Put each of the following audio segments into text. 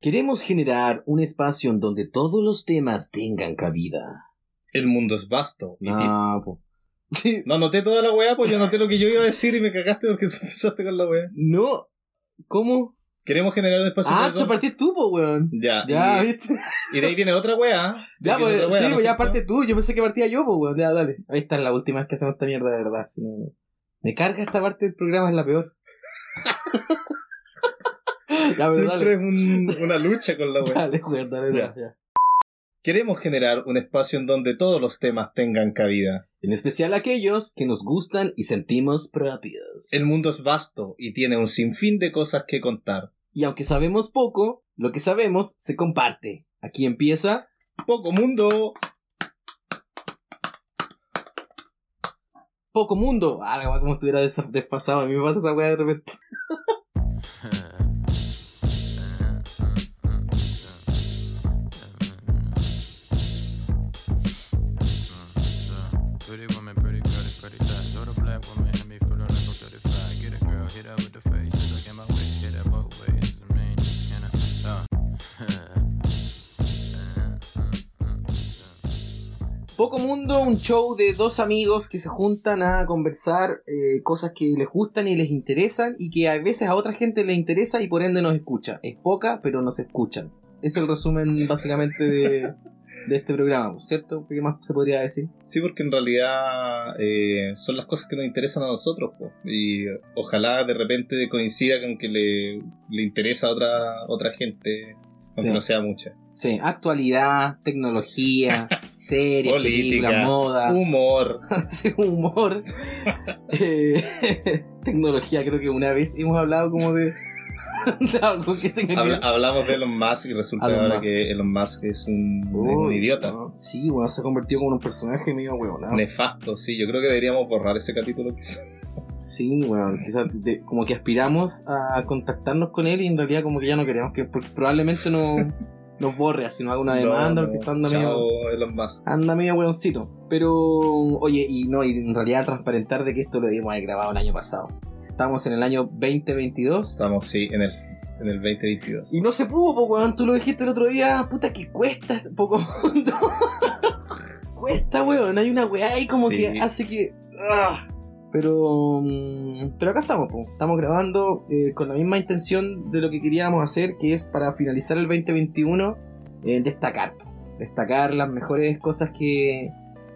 Queremos generar un espacio en donde todos los temas tengan cabida. El mundo es vasto. y No, po. Sí, No anoté toda la weá, pues yo anoté lo que yo iba a decir y me cagaste porque tú empezaste con la weá. no. ¿Cómo? Queremos generar un espacio Ah, tú partiste tú, po, weón. Ya, Ya, y, ¿viste? y de ahí viene otra weá. Ya, pues, sí, ¿no pues es ya parte tú. Yo pensé que partía yo, pues, weón. Ya, dale. Ahí está la última vez que hacemos esta mierda de verdad. si no- Me carga esta parte del programa, es la peor. ya, pero Siempre dale. es un- una lucha con la weá. Dale, weón, dale, Ya. ya. Queremos generar un espacio en donde todos los temas tengan cabida. En especial aquellos que nos gustan y sentimos propios. El mundo es vasto y tiene un sinfín de cosas que contar. Y aunque sabemos poco, lo que sabemos se comparte. Aquí empieza. Poco mundo. Poco mundo. Ah, como estuviera des- desfasado. A mí me pasa esa weá de repente. Poco Mundo, un show de dos amigos que se juntan a conversar eh, cosas que les gustan y les interesan y que a veces a otra gente les interesa y por ende nos escucha. Es poca, pero nos escuchan. Es el resumen básicamente de, de este programa, ¿cierto? ¿Qué más se podría decir? Sí, porque en realidad eh, son las cosas que nos interesan a nosotros. po. Y ojalá de repente coincida con que le, le interesa a otra, otra gente, aunque Sí. no sea mucha. Sí, actualidad, tecnología, series, Política, películas, moda, humor. sí, humor, eh, tecnología. Creo que una vez hemos hablado como de, de algo que Habla- hablamos de Elon Musk y resulta Elon ahora Musk. que Elon Musk es un, idiota. no, Sí, bueno, se ha convertido como en un personaje medio huevón. Nefasto, sí. Yo creo que deberíamos borrar ese capítulo. quizá. Sí, bueno, quizás de- como que aspiramos a contactarnos con él y en realidad como que ya no queremos que probablemente no nos borre, así no haga una demanda No, porque está anda medio, anda medio hueoncito. Pero, oye, y no, y en realidad transparentar de que esto lo debíamos haber grabado el año pasado. Estamos en el año 2022 Estamos, sí, en el, en el 2022. y no se pudo, po, weón, tú lo dijiste el otro día, puta que cuesta poco mundo. cuesta, weón, hay una weá ahí como Sí. que hace que... ah. Pero, mm, pero acá estamos, estamos grabando eh, con la misma intención de lo que queríamos hacer, que es para finalizar el 2021, eh, destacar, destacar las mejores cosas que,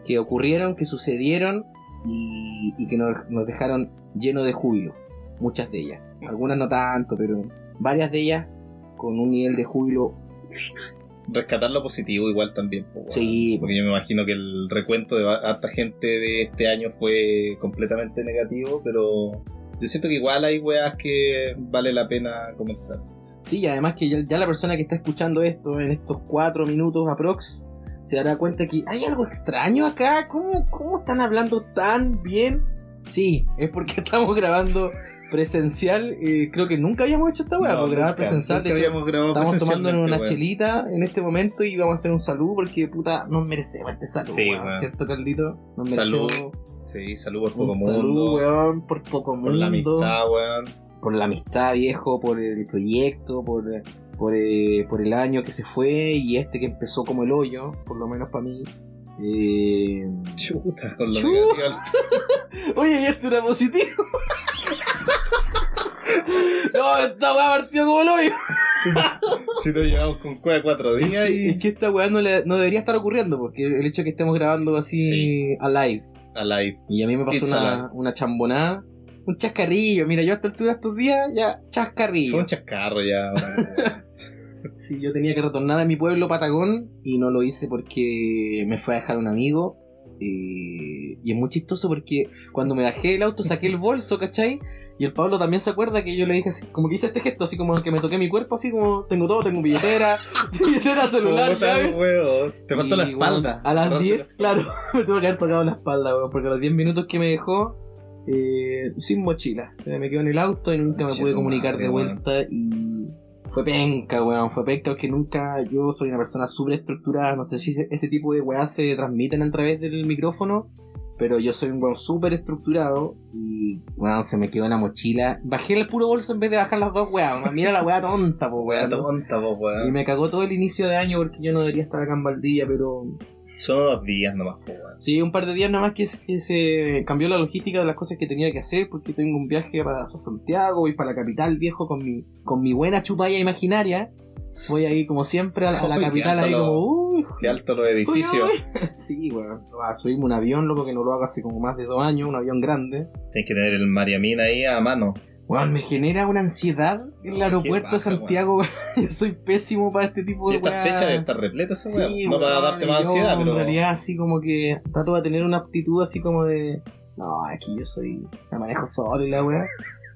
que ocurrieron, que sucedieron y, que nos, nos dejaron llenos de júbilo, muchas de ellas, algunas no tanto, pero varias de ellas con un nivel de júbilo, Rescatar lo positivo igual también. po, sí, po. Porque yo me imagino que el recuento de harta gente de este año fue completamente negativo, pero yo siento que igual hay weas que vale la pena comentar. Sí, y además que ya, ya la persona que está escuchando esto en estos cuatro minutos aprox se dará cuenta que hay algo extraño acá. ¿Cómo, cómo están hablando tan bien? Sí, es porque estamos grabando presencial. eh, creo que nunca habíamos hecho esta weá, No, por grabar presencial. nunca de hecho, habíamos grabado estamos tomando una chelita en este momento y vamos a hacer un saludo porque puta, nos merecemos este saludo, Sí, weón. ¿cierto, Caldito? Nos Salud, Sí, salud por un poco saludo, mundo. weón, por poco Por la mundo amistad, weón. por la amistad viejo, por el proyecto, por, por, eh, por el año que se fue y este que empezó como el hoyo, por lo menos para mí. Eh... Chuta, con lo Chu. negativo. Oye, y esto era positivo. no, esta weá partió como el hoyo. Si nos llevamos con cueva cuatro Es días que, y es que esta weá no, le- no debería estar ocurriendo, porque el hecho de que estemos grabando así Sí. a live. a live. Y a mí me pasó It's una, alive. una chambonada, un chascarrillo. Mira, yo a esta altura de estos días, ya chascarrillo. Fue un chascarro ya. Sí, yo tenía que retornar a mi pueblo Patagón y no lo hice porque me fue a dejar un amigo. eh, y es muy chistoso porque cuando me bajé del auto saqué el bolso, ¿cachai? Y el Pablo también se acuerda que yo le dije así, como que hice este gesto, así como que me toqué mi cuerpo, así como tengo todo, tengo billetera, billetera, celular, llaves. weón. Te faltó la bueno, espalda. a las Agarrarte 10, claro, me tuve que haber tocado la espalda, weón, porque a los 10 minutos que me dejó, eh, sin mochila. Se me quedó en el auto y nunca me pude comunicar madre, de vuelta y fue penca, weón, fue penca porque nunca, yo soy una persona súper estructurada, no sé si ese, tipo de weas se transmiten a través del micrófono, pero yo soy un weón súper estructurado y y, weón, se me quedó en la mochila. Bajé el puro bolso en vez de bajar las dos weas. weón. Mira la wea tonta, po, weón. tonta, po, Y weón. me cagó todo el inicio de año porque yo no debería estar acá en Valdivia, pero Son dos días nomás, po, weón. Sí, un par de días nomás que, que se cambió la logística de las cosas que tenía que hacer porque tengo un viaje para Santiago, voy para la capital viejo con mi, con mi buena chupalla imaginaria. Voy ahí como siempre a la, a la capital ahí como... Uy, Qué alto los edificios. Sí, weón. A subirme un avión, loco, que no lo hago hace como más de dos años, un avión grande. Tienes que tener el Mariamin ahí a mano. Weón, me genera una ansiedad en el aeropuerto de Santiago, weón. Yo soy pésimo para este tipo de esta weas. fecha debe estar repleta esa. Sí, no para weón, darte más yo, ansiedad, pero. En realidad, así como que trato de tener una aptitud así como de. No, aquí yo soy. Me manejo solo y la weá.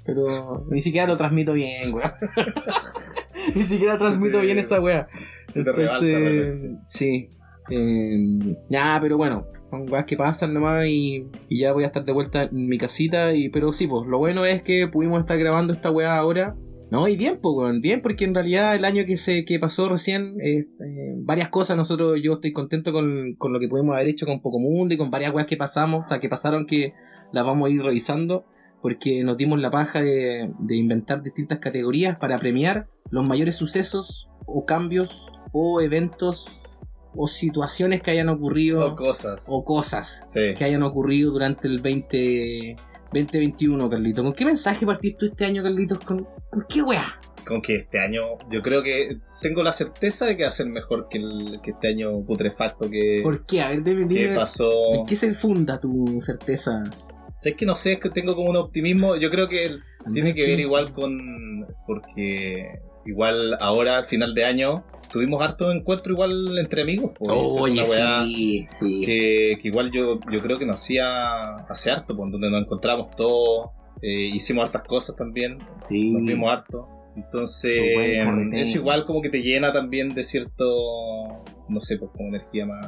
Pero ni siquiera lo transmito bien, weá. ni siquiera transmito te- bien esa weá. se te rebalsa de repente. sí. Eh, ya, pero bueno, son weas que pasan nomás y, y ya voy a estar de vuelta en mi casita. Y, pero sí, pues lo bueno es que pudimos estar grabando esta weá ahora. No, y bien, pues, bien, porque en realidad el año que se que pasó recién, eh, eh, varias cosas, nosotros, yo estoy contento con, con lo que pudimos haber hecho con Poco Mundo y con varias weas que pasamos, o sea, que pasaron que las vamos a ir revisando, porque nos dimos la paja de, de inventar distintas categorías para premiar los mayores sucesos o cambios o eventos o situaciones que hayan ocurrido O cosas. o cosas Sí. que hayan ocurrido durante el 20, 2021, Carlito. ¿Con qué mensaje partiste este año, Carlitos? ¿Con, con qué weá? Con que este año, yo creo que tengo la certeza de que va a ser mejor que, el, que este año putrefacto que, ¿Por qué? A ver, dime, dime, pasó. ¿En qué se funda tu certeza? Es que no sé, es que tengo como un optimismo. Yo creo que tiene que ver igual con. Porque igual ahora, al final de año, tuvimos harto encuentro igual entre amigos. pues, Oye, sí, sí. que, que igual yo, yo creo que nos hacía hace harto, pues, donde nos encontramos todos, eh, hicimos hartas cosas también, sí. nos vimos harto. Entonces, Su buen corneteo. es igual como que te llena también de cierto, no sé, pues como energía más.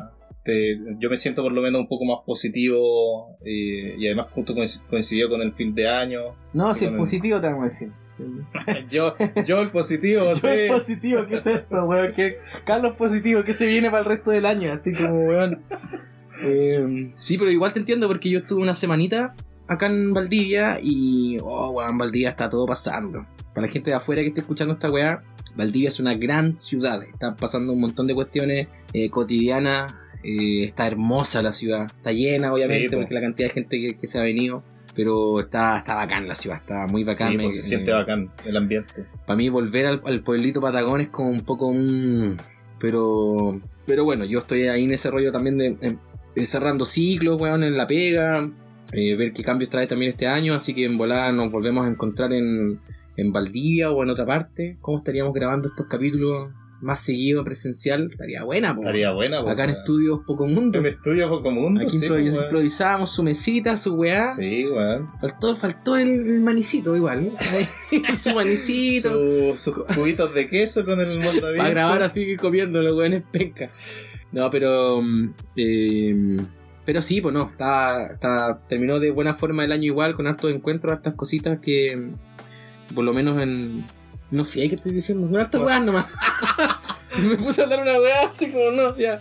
Te- yo me siento por lo menos un poco más positivo eh, y además justo coinc- coincidió con el fin de año. No, si es positivo te vamos a decir. yo, yo el positivo, Yo sí. es positivo, ¿qué es esto, weón? ¿Qué, Carlos positivo, ¿qué se viene para el resto del año? Así como, weón. Eh, sí, pero igual te entiendo porque yo estuve una semanita acá en Valdivia y, oh, weón, Valdivia está todo pasando. Para la gente de afuera que esté escuchando esta weá, Valdivia es una gran ciudad. Está pasando un montón de cuestiones eh, cotidianas. Eh, está hermosa la ciudad. Está llena, obviamente, Sí, porque la cantidad de gente que, que se ha venido. Pero está, está bacán la ciudad, está muy bacán. Sí, se siente bacán el ambiente. para mí volver al, al pueblito Patagón es como un poco un... Pero... Pero bueno, yo estoy ahí en ese rollo también de, em, de cerrando ciclos, weón, en la pega. eh, ver qué cambios trae también este año. Así que en volada nos volvemos a encontrar en, en Valdivia o en otra parte. ¿Cómo estaríamos grabando estos capítulos más seguido presencial? Estaría buena, po. Estaría buena. pues, Acá en estudios Poco Mundo. En estudio poco mundo. Aquí sí, improvis- weón. improvisábamos su mesita, su weá. Sí, weón. Faltó, faltó el, manicito igual. su manicito. Su- sus cubitos de queso con el moldadito. Para grabar así que comiendo los weones penca. No, pero. mm, eh, pero sí, pues no, está, está, terminó de buena forma el año igual, con hartos encuentros, hartas cositas que. mm, Por lo menos en. No sé, ¿qué estoy diciendo? Con hartas No weas nomás. Me puse a hablar una wea así como no, ya.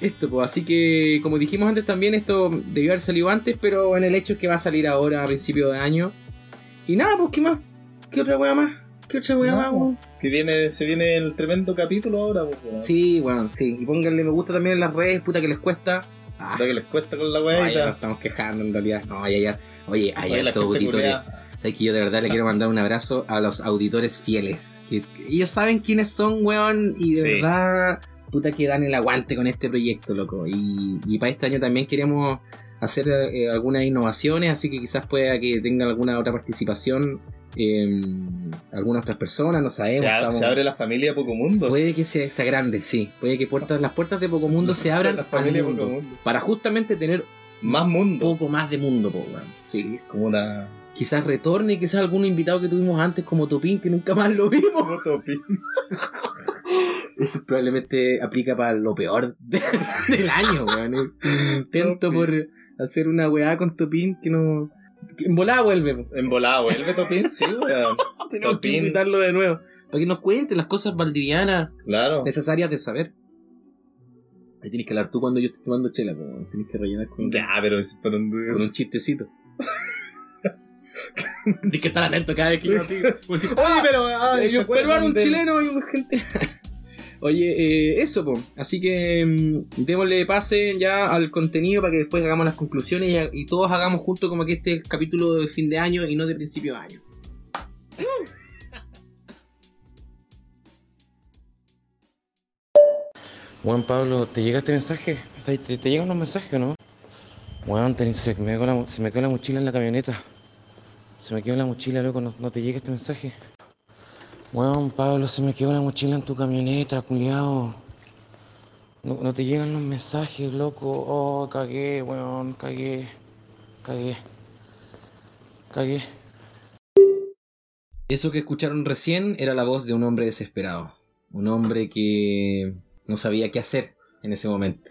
Esto, pues, así que, como dijimos antes también, esto debió haber salido antes, pero en el hecho es que va a salir ahora a principio de año. Y nada, pues, ¿qué más? ¿Qué otra wea más? ¿Qué otra wea No, más, weón? Que viene, se viene el tremendo capítulo ahora, pues, weón. Sí, bueno, sí. Y pónganle me gusta también en las redes, puta que les cuesta. Ah, Puta que les cuesta con la no, ya nos weá estamos quejando en realidad. No, ya, ya. Oye, hay la Sabes que yo de verdad le quiero mandar un abrazo a los auditores fieles. Que ellos saben quiénes son, weón. Y de Sí. verdad, puta que dan el aguante con este proyecto, loco. Y, y para este año también queremos hacer eh, algunas innovaciones, así que quizás pueda que tenga alguna otra participación. eh, algunas otras personas, no sabemos. Se, estamos- se abre la familia Poco Mundo. Puede que sea, sea grande, sí. Puede que puertas, las puertas de Poco Mundo se abran La al familia mundo, Poco Mundo. Para justamente tener Más un mundo. poco más de mundo, po, weón. Sí. Sí, como una. Quizás retorne, quizás algún invitado que tuvimos antes como Topín, que nunca más lo vimos. Como Topins. Eso probablemente aplica para lo peor de- del año, weón. Intento por hacer una weá con Topín que no... que en volada vuelve. En volada, vuelve Topin, sí, weón. Tenemos que Topín. invitarlo de nuevo. Para que nos cuente las cosas valdivianas Claro. necesarias de saber. Ahí tienes que hablar tú cuando yo estoy tomando chela, weón. Tienes que rellenar con... Ya, pero un con un chistecito. Tienes que estar atento cada vez que yo digo. Como decir, Oye, pero. ah, Hay ¿se un peruano, un chileno y un gente. Oye, eh, eso, po. Así que mm, démosle pase ya al contenido para que después hagamos las conclusiones y, y todos hagamos junto como que este es el capítulo de fin de año y no de principio de año. Juan Pablo, ¿te llega este mensaje? ¿Te, te, te llegan los mensajes o no? Te- se, me quedó la, se me quedó la mochila en la camioneta. Se me quedó la mochila, loco, no, no te llega este mensaje. Weón, Pablo, se me quedó la mochila en tu camioneta, culiao. No, no te llegan los mensajes, loco. Oh, cagué, weón, cagué. Cagué. Cagué. Eso que escucharon recién era la voz de un hombre desesperado. Un hombre que no sabía qué hacer en ese momento.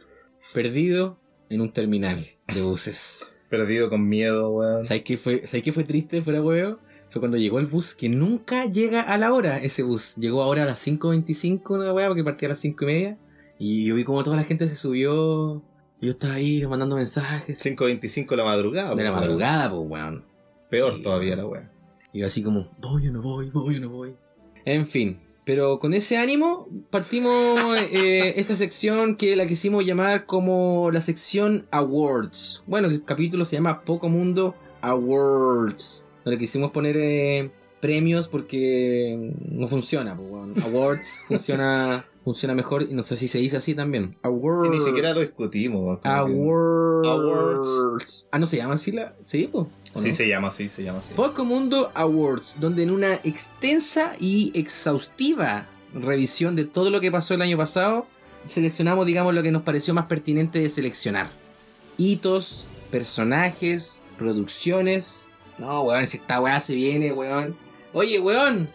Perdido en un terminal de buses. Perdido con miedo, weón. ¿Sabes qué fue, ¿sabes qué fue triste fuera huevo? Fue cuando llegó el bus, que nunca llega a la hora ese bus. Llegó ahora a las 5.25 una weá, porque partía a las 5 y media. Y yo vi como toda la gente se subió. Y yo estaba ahí mandando mensajes. 5.25 de la madrugada. de la weón. madrugada, pues weón. Peor Sí, todavía la weón. weón. Y yo así como, voy o no voy, voy o no voy. En fin, pero con ese ánimo partimos eh, esta sección que la quisimos llamar como la sección Awards. Bueno, el capítulo se llama Poco Mundo Awards. No le quisimos poner eh, premios porque no funciona. Awards funciona, funciona mejor y no sé si se dice así también. Y Awards. ni siquiera lo discutimos. Awards. Awards. Ah, no se llama así la. Sí, pues. ¿o Sí, no? se llama así, se llama así. Poco Mundo Awards, donde en una extensa y exhaustiva revisión de todo lo que pasó el año pasado, seleccionamos, digamos, lo que nos pareció más pertinente de seleccionar. Hitos, personajes, producciones. No, weón, si esta weá se viene, weón. Oye, weón.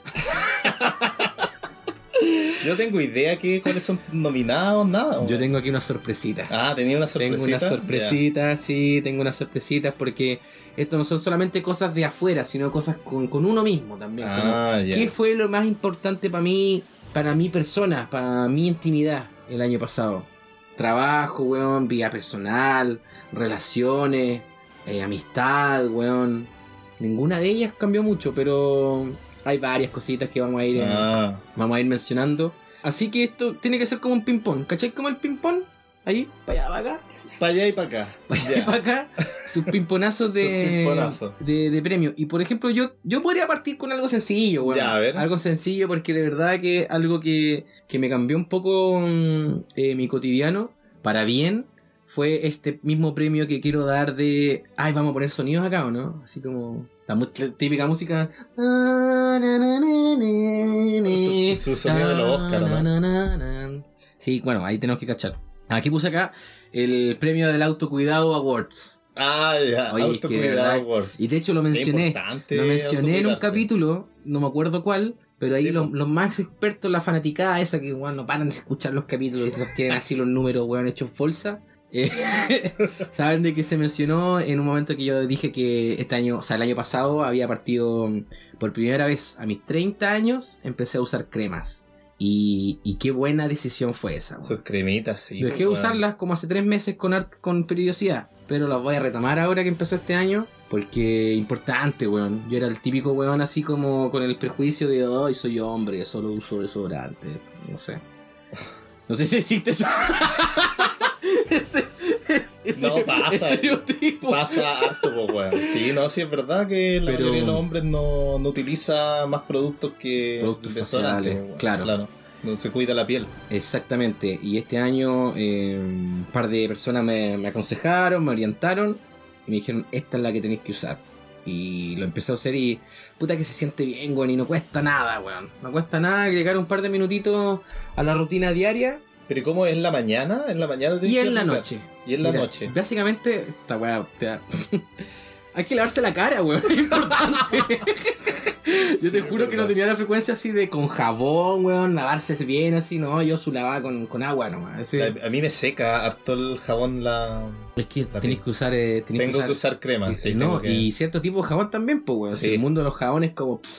Yo tengo idea que cuáles son nominados, nada. Yo tengo aquí una sorpresita. Ah, tenía una sorpresita. Tengo unas sorpresitas, sí, tengo unas sorpresitas porque esto no son solamente cosas de afuera, sino cosas con, con uno mismo también. como, Ah. ¿Qué fue lo más importante para mí, para mi persona, para mi intimidad el año pasado? Trabajo, weón, vida personal, relaciones, eh, amistad, weón. Ninguna de ellas cambió mucho, pero hay varias cositas que vamos a ir, eh, Ah, vamos a ir mencionando. Así que esto tiene que ser como un ping-pong, ¿cachai? Como el ping-pong. Ahí, para allá, para acá, para allá y para acá. para allá y para acá. Sus pimponazos de, de premio. Y por ejemplo, yo, yo podría partir con algo sencillo, weón. Ya, a ver. Algo sencillo porque de verdad que algo que, que me cambió un poco mm, eh, mi cotidiano, para bien, fue este mismo premio que quiero dar de... Ay, vamos a poner sonidos acá, ¿o no? Así como... La típica música... Su- su sonido de los Oscar, ¿no? Sí, bueno, ahí tenemos que cachar. Aquí puse acá el premio del autocuidado awards. Ah, ya. Oye, es que de Autocuidado Awards. Y de hecho lo mencioné. Lo mencioné en un capítulo, no me acuerdo cuál, pero ahí Sí, los, po. los más expertos, la fanaticada esa que bueno, no paran de escuchar los capítulos y los tienen así los números, weón, hechos bolsa. Eh, Saben de que se mencionó en un momento que yo dije que este año, o sea, el año pasado había partido mm, por primera vez a mis 30 años, empecé a usar cremas. Y, y qué buena decisión fue esa. weón. Sus cremitas, sí. Dejé de weón. usarlas como hace tres meses con, con periodicidad. Pero las voy a retomar ahora que empezó este año. Porque importante, weón. Yo era el típico weón así como con el prejuicio de, ay, soy hombre, solo uso desodorante. No sé. No sé si existe esa... ese, ese No, pasa. estereotipo. Pasa harto, po, weón. Sí, no, sí es verdad que la Pero- mayoría de los hombres no, no utiliza más productos que Productos faciales, weón. claro. No se cuida la piel. Exactamente. Y este año eh, un par de personas me, me aconsejaron, me orientaron y me dijeron, esta es la que tenéis que usar. Y lo empecé a hacer y puta que se siente bien, weón, y no cuesta nada, weón. No cuesta nada agregar un par de minutitos a la rutina diaria Pero ¿y ¿cómo es en la mañana? En la mañana y en la noche. Y en la Mira, noche. Básicamente, esta weá, hay que lavarse la cara, weón, es importante. Yo te juro que no tenía la frecuencia así de con jabón, weón, lavarse bien así, no, yo su lavaba con, con agua nomás. Así- A, a mí me seca harto el jabón la... Es que piel. que usar. eh, tenés Tengo que usar crema. y, sí, no, que- y cierto tipo de jabón también, pues, weón. Sí. El mundo de los jabones, como. pff,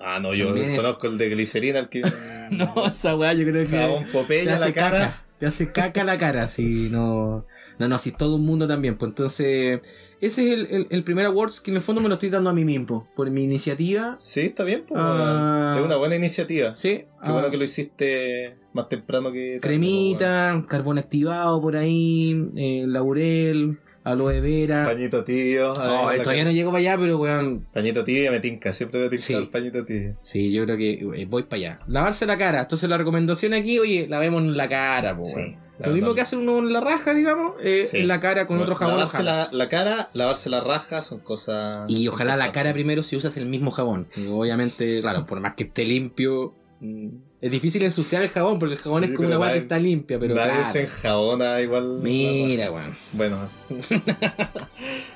Ah, no, yo También conozco el de glicerina, el que... no, esa weá, yo creo que. Jabón Popeye a la cara. caca. te hace caca la cara, si no. No, no, si todo un mundo también, pues entonces. Ese es el, el- el primer awards que en el fondo me lo estoy dando a mí mismo, por mi iniciativa. Sí, está bien, pues, Ah. es una buena iniciativa. Sí, Qué ah, bueno que lo hiciste más temprano que cremita, carbón activado por ahí, eh, laurel, aloe vera. Pañito tibio. La todavía no llego para allá, pero weón. Pañito tibio me tinca, siempre me tinca Sí. el pañito tibio. Sí, yo creo que eh, voy para allá. Lavarse la cara. Entonces la recomendación aquí, oye, lavemos la cara, po, weón. Lo mismo que hace uno en la raja, digamos, eh, Sí. en la cara con Bueno, otro jabón. Lavarse la, la cara, lavarse la raja son cosas. Y ojalá la cara primero si usas el mismo jabón. Y obviamente, claro, por más que esté limpio. mm, Es difícil ensuciar el jabón porque el jabón Sí, es como una weá que está limpia, pero Nadie claro. se enjabona igual. Mira, weón. Bueno,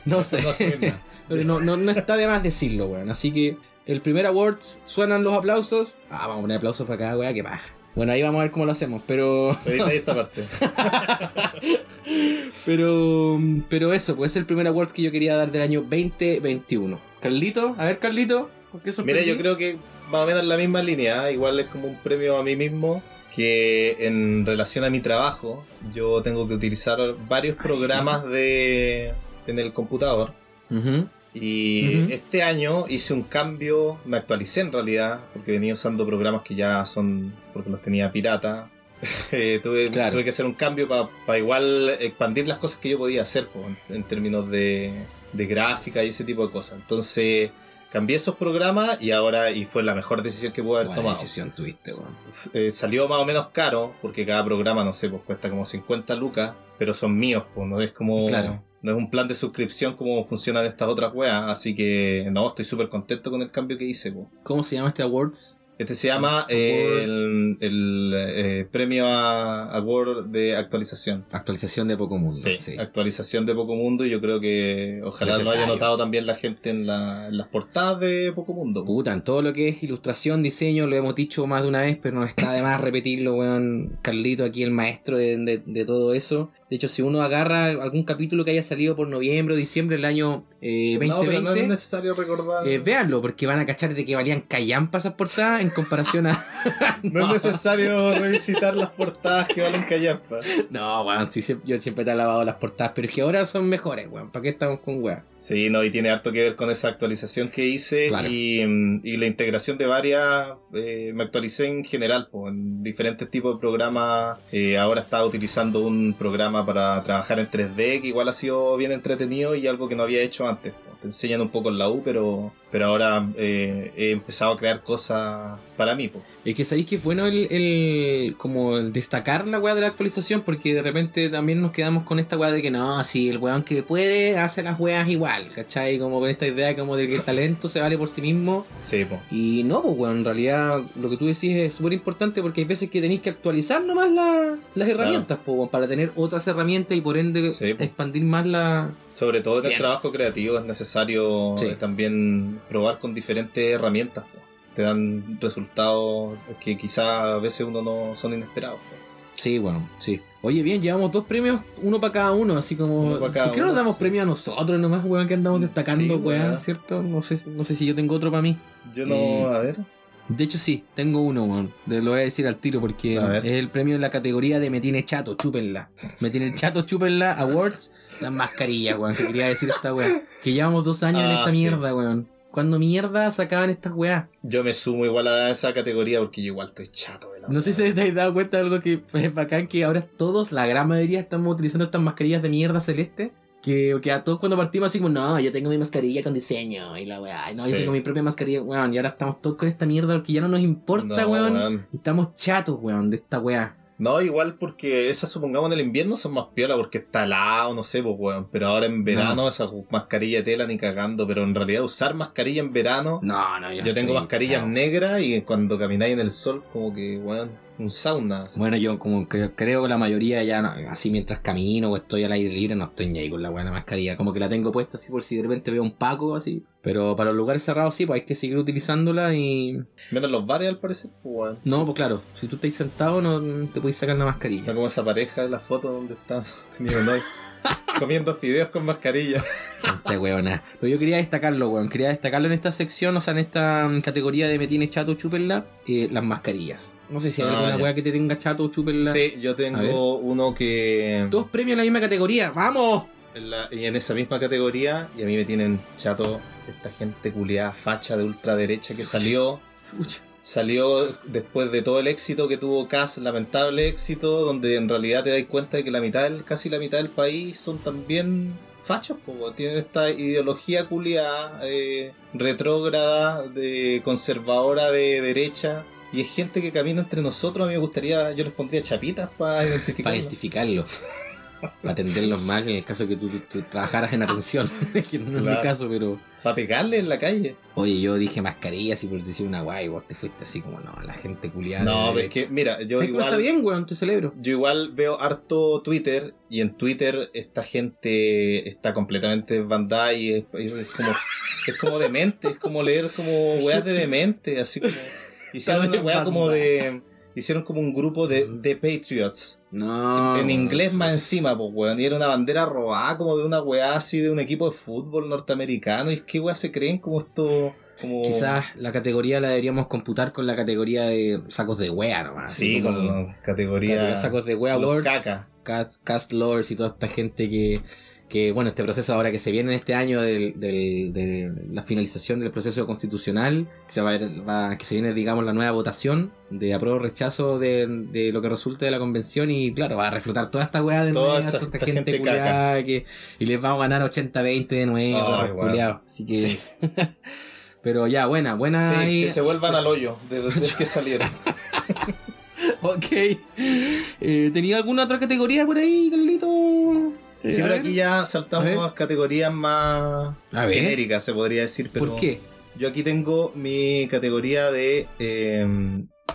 No sé. no sé nada. Pero no, no, no está de más decirlo, weón. Así que el primer awards suenan los aplausos. Ah, vamos a poner aplausos para cada weá, que paja. Bueno, ahí vamos a ver cómo lo hacemos, pero. Esta parte. Pero. Pero eso, pues es el primer awards que yo quería dar del año 2021. Carlito, a ver, Carlito. ¿por qué Mira, yo creo que más o menos en la misma línea, ¿eh? igual es como un premio a mí mismo, que en relación a mi trabajo, yo tengo que utilizar varios programas de en el computador. Ujú. Y este año hice un cambio, me actualicé en realidad, porque venía usando programas que ya son, porque los tenía pirata. Eh, tuve, Claro. tuve que hacer un cambio para igual expandir las cosas que yo podía hacer po, en, en términos de, de gráfica y ese tipo de cosas. Entonces cambié esos programas y ahora, y fue la mejor decisión que pude haber tomado. decisión tuviste, weón. Eh, salió más o menos caro, porque cada programa, no sé, pues cuesta como 50 lucas, pero son míos, pues no es como... Claro. No es un plan de suscripción como funcionan estas otras weas, así que no, estoy súper contento con el cambio que hice. ¿Cómo se llama este awards? Este se llama eh, el, el, eh, premio a Award de actualización. Actualización de Poco Mundo. Sí, sí. actualización de Poco Mundo y yo creo que ojalá lo haya notado también la gente en, la- en las portadas de Poco Mundo. Puta, en todo lo que es ilustración, diseño, lo hemos dicho más de una vez, pero no está de más repetirlo, weón. Carlito aquí, el maestro de, de- de todo eso. De hecho, si uno agarra algún capítulo que haya salido por noviembre o diciembre del año eh, No, pero 2020, no es necesario recordar. eh, véanlo, porque van a cachar de que valían callampas esas portadas en comparación a... No es necesario revisitar las portadas que valen callampa. No, weón, sí, yo siempre te he lavado las portadas, pero es que ahora son mejores, weón. ¿Para qué estamos con weón? Sí, no, y tiene harto que ver con esa actualización que hice Claro. y, mm, y la integración de varias. eh, me actualicé en general, po, en diferentes tipos de programas. Eh, ahora estaba utilizando un programa para trabajar en 3D que igual ha sido bien entretenido y algo que no había hecho antes. Te enseñan un poco en la U, pero, pero ahora eh, he empezado a crear cosas para mí. po. Es que sabéis que es bueno el, el- como el destacar la weá de la actualización, porque de repente también nos quedamos con esta weá de que no, si el weón que puede hace las weas igual, ¿cachai? Como con esta idea como de que el talento se vale por sí mismo. Sí, po. Y no, pues weón, en realidad lo que tú decís es súper importante porque hay veces que tenéis que actualizar nomás la- las herramientas, pues, weón, para tener otras herramientas y por ende Sí, expandir más la... Sobre todo en el trabajo creativo es necesario Sí. eh, también probar con diferentes herramientas. po. Te dan resultados que quizá a veces uno no son inesperados. Sí, bueno, sí. Oye, bien, llevamos dos premios, uno para cada uno, así como... ¿Por qué no nos damos sí. premio a nosotros nomás, weón, que andamos destacando, Sí, weón. ¿cierto? No sé, no sé si yo tengo otro para mí. Yo no, Eh, a ver. De hecho, sí, tengo uno, weón. Lo voy a decir al tiro porque es el premio en la categoría de Me tiene chato, chúpenla. Me tiene chato, chúpenla, awards, las mascarillas, weón, que quería decir esta weón. Que llevamos dos años en Ah, esta sí. mierda, weón. Cuando mierda sacaban estas weas. Yo me sumo igual a esa categoría porque yo igual estoy chato de la No sé si te habéis dado cuenta de algo que es bacán, que ahora todos, la gran mayoría, estamos utilizando estas mascarillas de mierda celeste. Que, que a todos cuando partimos así como, no, yo tengo mi mascarilla con diseño y la weá. No, Sí. yo tengo mi propia mascarilla, weón. Y ahora estamos todos con esta mierda porque ya no nos importa, No, weón. weón. Estamos chatos, weón, de esta weá. No, igual porque esas supongamos en el invierno son más piola porque está helado, no sé, pues weón. Pero ahora en verano esa mascarilla de tela ni cagando. Pero en realidad usar mascarilla en verano. No, no, Yo tengo estoy mascarillas negras y cuando camináis en el sol, como que, weón, un sauna. así. Bueno, yo como creo, creo que la mayoría ya, no- así mientras camino o estoy al aire libre, no estoy ni ahí con la buena mascarilla. Como que la tengo puesta así por si de repente veo un paco así. Pero para los lugares cerrados sí, pues hay que seguir utilizándola y... Menos los bares al parecer, pues. No, pues claro, si tú estás sentado no te puedes sacar la No mascarilla. como esa pareja de la foto donde están teniendo hoy. comiendo fideos con mascarilla. Gente weona. Pero yo quería destacarlo, weón. Quería destacarlo en esta sección, o sea, en esta categoría de me tiene chato, chúpenla, eh, las mascarillas. No sé si hay Ah, alguna weá que te tenga chato, chúpenla. Sí, yo tengo uno que. Dos premios en la misma categoría, ¡vamos! en la- y en esa misma categoría, y a mí me tienen chato esta gente culiada facha de ultraderecha que salió. Salió después de todo el éxito que tuvo Cass, lamentable éxito, donde en realidad te das cuenta de que la mitad, casi la mitad del país son también fachos, como tienen esta ideología culiada, eh, retrógrada, de conservadora de derecha. Y es gente que camina entre nosotros. A mí me gustaría, yo les pondría chapitas para Para identificarlos. atenderlos mal en el caso que tú, tú- tú trabajaras en atención. que no es mi Claro. caso, pero. Para pegarle en la calle. Oye, yo dije mascarillas y por decir una guay, vos te fuiste así como, no, la gente culiada. No, es que, mira, yo Sí, igual. está bien, weón, te celebro. Yo igual veo harto Twitter y en Twitter esta gente está completamente desbandada y es, es- es como es como demente, es como leer como weas de demente, así como hicieron una wea como de hicieron como un grupo de, de patriots No. en inglés más encima, pues weón, y era una bandera robada como de una wea así de un equipo de fútbol norteamericano y es que weas se creen como esto como Quizás la categoría la deberíamos computar con la categoría de sacos de wea nomás. sí, como- con la categoría categoría sacos de wea los awards, caca. cast, cast lords y toda esta gente que, que, bueno, este proceso ahora que se viene en este año del, del- de la finalización del proceso constitucional, que se, va a ver- va- que se viene, digamos, la nueva votación de apruebo o rechazo de, de lo que resulte de la convención y, claro, va a reflotar toda esta weá de nuevo, esta esta gente, gente que, y les vamos a ganar 80-20 de nuevo, culiados. Así que, Sí. pero ya, buena, buena. Sí, ahí. que se vuelvan al hoyo de donde que salieron. Ok. Eh, ¿Tenía alguna otra categoría por ahí, Carlito? Sí, pero aquí ya saltamos a categorías más A genéricas, se podría decir. Pero ¿Por qué? Yo aquí tengo mi categoría de eh,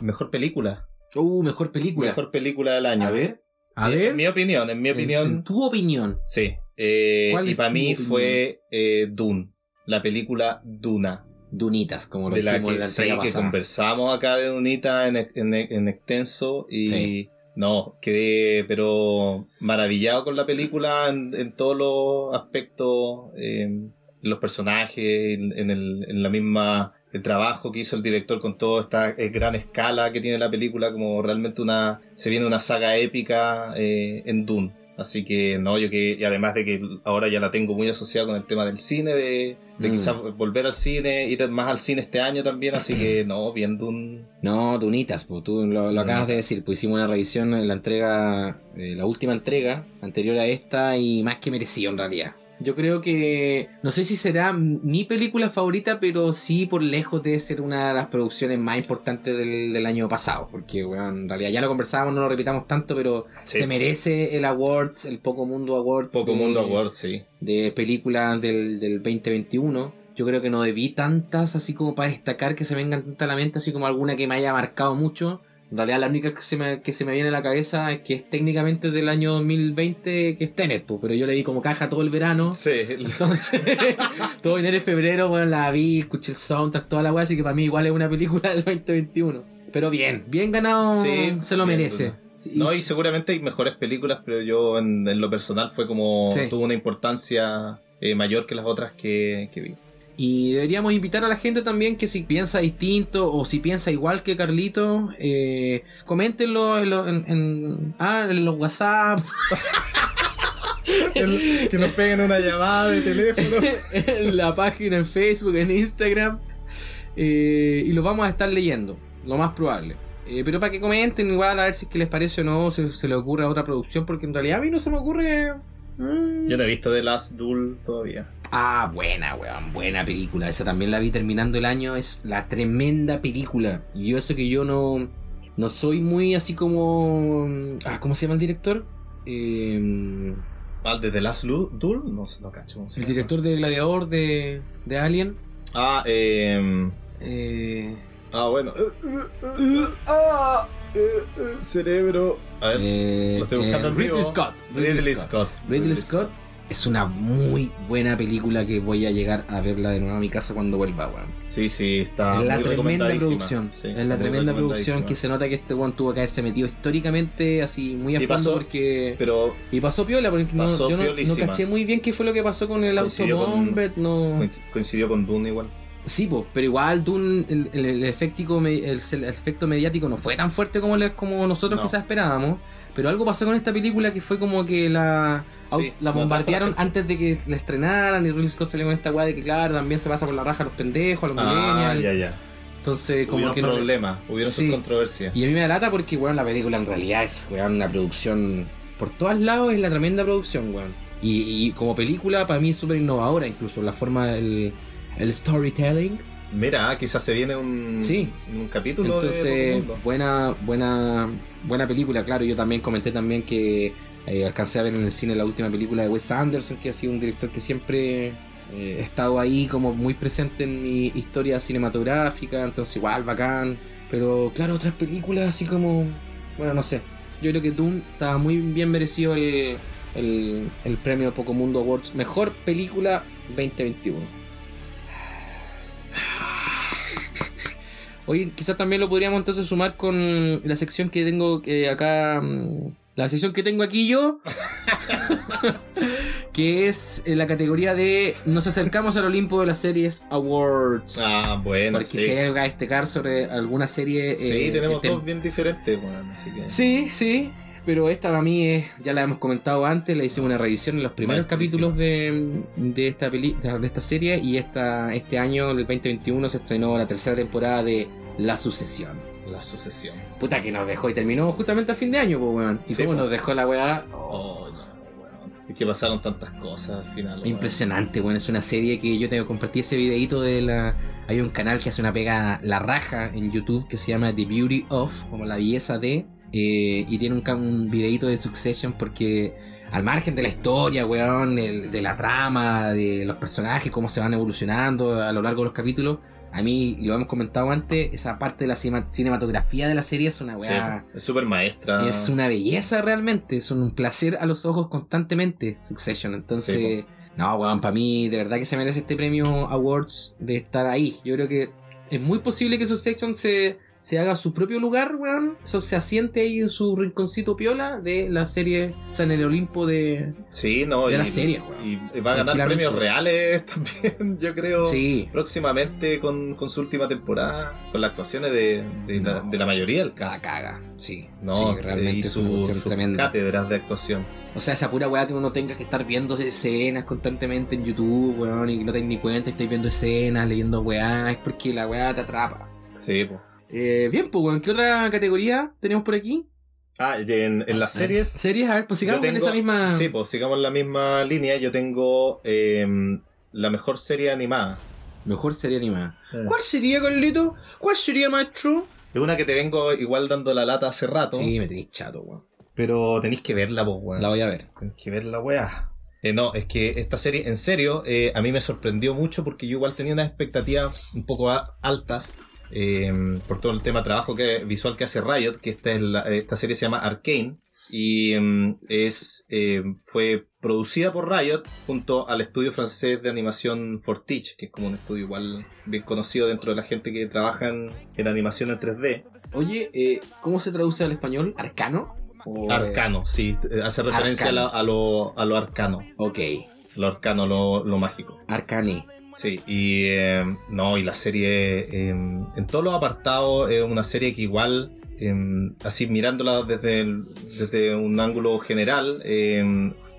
mejor película. Uh, mejor película. Mejor película del año. A ver. A Eh, ver. En mi opinión, en mi En- opinión, en tu opinión. sí. Eh, ¿Cuál y para mí opinión? fue eh, Dune, la película Duna. Dunitas, como lo de la dijimos en que, la sí, entrega que conversamos acá de Dunita en, en, en extenso y Sí. No, quedé pero maravillado con la película en, en todos los aspectos, eh, en los personajes, en, el, en la misma el trabajo que hizo el director con toda esta eh, gran escala que tiene la película, como realmente una se viene una saga épica eh, en Dune. Así que no, yo que, y además de que ahora ya la tengo muy asociada con el tema del cine, de, de Mm. quizás volver al cine, ir más al cine este año también, así que no, viendo un... No, Dunitas, pues tú lo, lo acabas de decir, pues hicimos una revisión en la entrega, eh, la última entrega, anterior a esta, y más que merecido en realidad. Yo creo que, no sé si será mi película favorita, pero sí por lejos debe ser una de las producciones más importantes del, del año pasado, porque bueno, en realidad ya lo conversábamos, no lo repitamos tanto, pero Sí. se merece el Awards, el Poco Mundo Awards. Poco de- Mundo Award, sí. de películas del, del 2021. Yo creo que no debí tantas así como para destacar que se vengan tanto a la mente, así como alguna que me haya marcado mucho. En realidad la única que se me, que se me viene a la cabeza es que es técnicamente del año 2020, que es Tenet, pues, pero yo le di como caja todo el verano. Sí, Entonces, todo enero y febrero, bueno, la vi, escuché el soundtrack, toda la weá, así que para mí igual es una película del 2021. Pero bien, bien ganado, Sí, se lo bien, merece. Sí, no, y seguramente hay mejores películas, pero yo en, en lo personal fue como... Sí. tuvo una importancia eh, mayor que las otras que, que vi. Y deberíamos invitar a la gente también que si piensa distinto o si piensa igual que Carlito, eh, coméntenlo en, lo- en- en- ah, en los WhatsApp, que nos peguen una llamada de teléfono. en la página en Facebook, en Instagram. eh, y los vamos a estar leyendo, lo más probable. Eh, pero para que comenten igual a ver si es que les parece o no, si se les ocurre otra producción, porque en realidad a mí no se me ocurre... mm, Yo no he visto The Last Duel todavía. Ah, buena, weón, buena película. Esa también la vi terminando el año. Es la tremenda película. Y yo eso que yo no, no soy muy así como... Ah, ¿cómo se llama el director? Eh, ¿Al de The Last Lu- Duel? No, no cacho. ¿cómo se el director de Gladiador de, de Alien. Ah, eh... Eh, Ah, bueno. Ah, eh, eh, cerebro. A ver. eh, lo estoy buscando eh, en. Ridley Scott. Ridley Scott. Ridley Scott. Es una muy buena película que voy a llegar a verla de nuevo a mi casa cuando vuelva, weón. Sí, sí, está es la muy tremenda producción. Sí, es la tremenda producción que se nota que este weón tuvo que haberse metido históricamente así muy a Y fondo pasó- porque. Pero Y pasó piola, porque no- Pasó yo no, no caché muy bien qué fue lo que pasó con el Autobomber, no. coincidió con Dune igual. Sí, pues, pero igual Dune, el, el, el efectico me- el, efecto mediático no fue tan fuerte como, como nosotros No. quizás esperábamos. Pero algo pasó con esta película que fue como que la, Sí, la bombardearon la antes de que la estrenaran y Ridley Scott salió con esta weá de que claro, también se pasa por la raja a los pendejos, a los Ah, ya, ya. Entonces, como Hubieron que no- problemas, hubieron Sí. sus controversias. Y a mí me da lata porque, weón, la película en realidad es, weón, una producción... Por todos lados es la tremenda producción, weón. Y, y como película, para mí es súper innovadora, incluso la forma, el, el storytelling. Mira, quizás se viene un, Sí. un capítulo Entonces, de buena, buena, buena película, claro. Yo también comenté también que eh, alcancé a ver en el cine la última película de Wes Anderson, que ha sido un director que siempre eh, he estado ahí como muy presente en mi historia cinematográfica, entonces igual, bacán. Pero claro, otras películas así como, bueno, no sé. Yo creo que Dune estaba muy bien merecido el, el, el premio Pocomundo Awards. Mejor película 2021. Oye, quizás también lo podríamos entonces sumar con la sección que tengo que acá. mm, La sección que tengo aquí yo. que es en la categoría de Nos acercamos al Olimpo de las series Awards. Ah, bueno, Porque sí. si hay algo a destacar sobre alguna serie. Sí, eh, tenemos dos bien diferentes, bueno, así que... Sí, sí. Pero esta para mí es, ya la hemos comentado antes, la hice una revisión en los primeros capítulos de, de esta peli, de esta serie y esta, este año, el 2021, se estrenó la tercera temporada de La Sucesión. La sucesión. Puta que nos dejó y terminó justamente a fin de año, pues weón. Y Sí, cómo po. nos dejó la weá. Oh, no. Es que pasaron tantas cosas al final. Impresionante, weón. Es una serie que yo tengo que compartir ese videito de la. Hay un canal que hace una pega la raja en YouTube que se llama The Beauty of, como la belleza de. Eh, y tiene un, un videito de Succession porque. Al margen de la historia, weón, el- de la trama, de los personajes, cómo se van evolucionando a lo largo de los capítulos. A mí, y lo hemos comentado antes, esa parte de la cinematografía de la serie es una Sí, weá. es súper maestra. Es una belleza realmente, es un placer a los ojos constantemente Succession. Entonces, Sí, no, weón, para mí de verdad que se merece este premio Awards de estar ahí. Yo creo que es muy posible que Succession se, se haga su propio lugar, weón. Eso se asiente ahí en su rinconcito piola de la serie, o sea, en el Olimpo de... Sí, no, de y, la serie, weón. y va a ganar premios reales también, yo creo. Sí, Próximamente con, con su última temporada, con las actuaciones de, de, la, de la mayoría del la cast. caga, sí. No, sí, realmente y es su- una cátedras de actuación. O sea, esa pura weá que uno tenga que estar viendo escenas constantemente en YouTube, weón, y que no te ni cuenta, estáis viendo escenas, leyendo weá, es porque la weá te atrapa. Sí, po. Eh, bien, pues, weón, ¿qué otra categoría tenemos por aquí? Ah, en, en las series. Series, a ver, pues sigamos yo en tengo- esa misma. Sí, pues sigamos la misma línea. Yo tengo em, la mejor serie animada. Mejor serie animada. ¿Cuál sería, Carlito? ¿Cuál sería, maestro? Es una que te vengo igual dando la lata hace rato. Sí, me tenéis chato, weón. Pero tenéis que verla, pues, weón. La voy a ver. Tenéis que ver la weá. Eh, no, es que esta serie, en serio, eh, a mí me sorprendió mucho porque yo igual tenía unas expectativas un poco altas eh, por todo el tema trabajo que, visual que hace Riot, que esta, es la- esta serie se llama Arcane y em, es eh, fue producida por Riot junto al estudio francés de animación Fortich, que es como un estudio igual bien conocido dentro de la gente que trabaja en, en animación en 3D. Oye, eh, ¿cómo se traduce al español? ¿Arcano? O, Arcano, sí, hace referencia a, la- a lo, a lo arcano, Ok, lo arcano, lo, lo mágico. Arcani. Sí, y eh, no, y la serie eh, en todos los apartados es una serie que igual, eh, así mirándola desde, desde un ángulo general,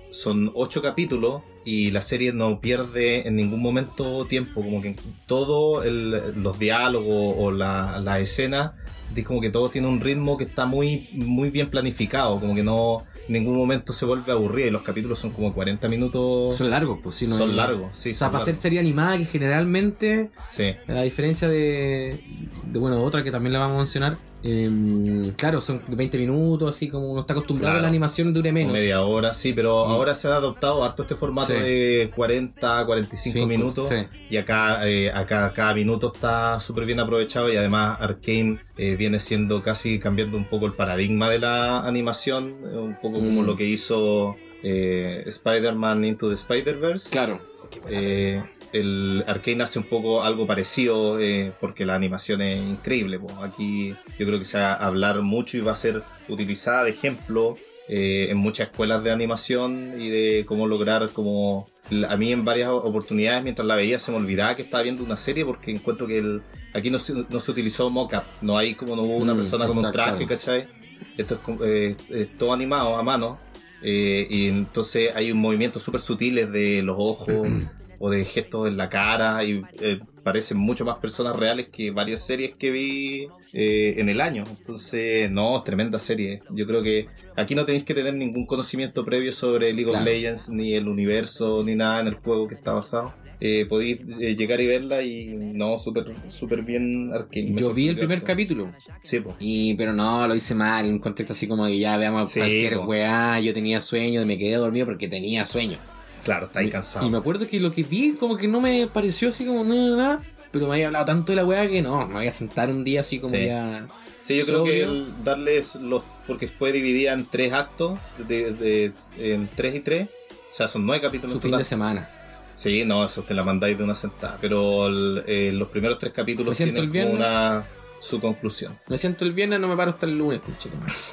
son ocho capítulos y la serie no pierde en ningún momento tiempo, como que todo el- los diálogos o la, la escena, sentís como que todo tiene un ritmo que está muy, muy bien planificado, como que no en ningún momento se vuelve aburrido y los capítulos son como 40 minutos. Son largos, pues sí, no son hay- largos, sí. O sea, para ser serie animada, que generalmente Sí. A diferencia de, de, bueno, otra que también la vamos a mencionar, em, claro, son 20 minutos, así como uno está acostumbrado Claro. a la animación dure menos. media hora, sí, pero Mm. ahora se ha adoptado harto este formato Sí. de 40, 45 Cinco, minutos. sí. Y acá, eh, acá cada minuto está súper bien aprovechado y además Arkane eh, viene siendo casi cambiando un poco el paradigma de la animación, eh, un poco como Mm. lo que hizo eh, Spider-Man Into the Spider-Verse. Claro. Eh, el Arcane hace un poco algo parecido eh, porque la animación es increíble. Aquí yo creo que se va a hablar mucho y va a ser utilizada de ejemplo eh, en muchas escuelas de animación y de cómo lograr como... A mí en varias oportunidades mientras la veía se me olvidaba que estaba viendo una serie porque encuentro que el, aquí no se, no se utilizó mocap, no hay como no hubo una Mm, persona con un traje, ¿cachai? Esto es, eh, es todo animado a mano eh, y entonces hay un movimiento súper sutiles de los ojos o de gestos en la cara y eh, parecen mucho más personas reales que varias series que vi eh, en el año. Entonces, no, tremenda serie. Yo creo que aquí no tenéis que tener ningún conocimiento previo sobre League Claro. of Legends, ni el universo, ni nada en el juego que está basado. Eh, podéis eh, llegar y verla y no, súper súper bien Arcane. Me Yo vi el primer harto. capítulo. Sí, po. Y, pero no, lo hice mal, en un contexto así como que ya veamos Sí, cualquier po. weá, yo tenía sueño y me quedé dormido porque tenía sueño. Claro, está ahí cansado. Y me acuerdo que lo que vi como que no me pareció así como nada, nada, pero me había hablado tanto de la weá que no, me voy a sentar un día así como Sí. ya... Sí, yo creo que el darles los. Porque fue dividida en tres actos, de, de- en tres y tres. O sea, son nueve capítulos Su fin total. de semana. Sí, no, eso te la mandáis de una sentada. Pero el- eh, los primeros tres capítulos tienen como una. Su conclusión. Me siento el viernes, no me paro hasta el lunes,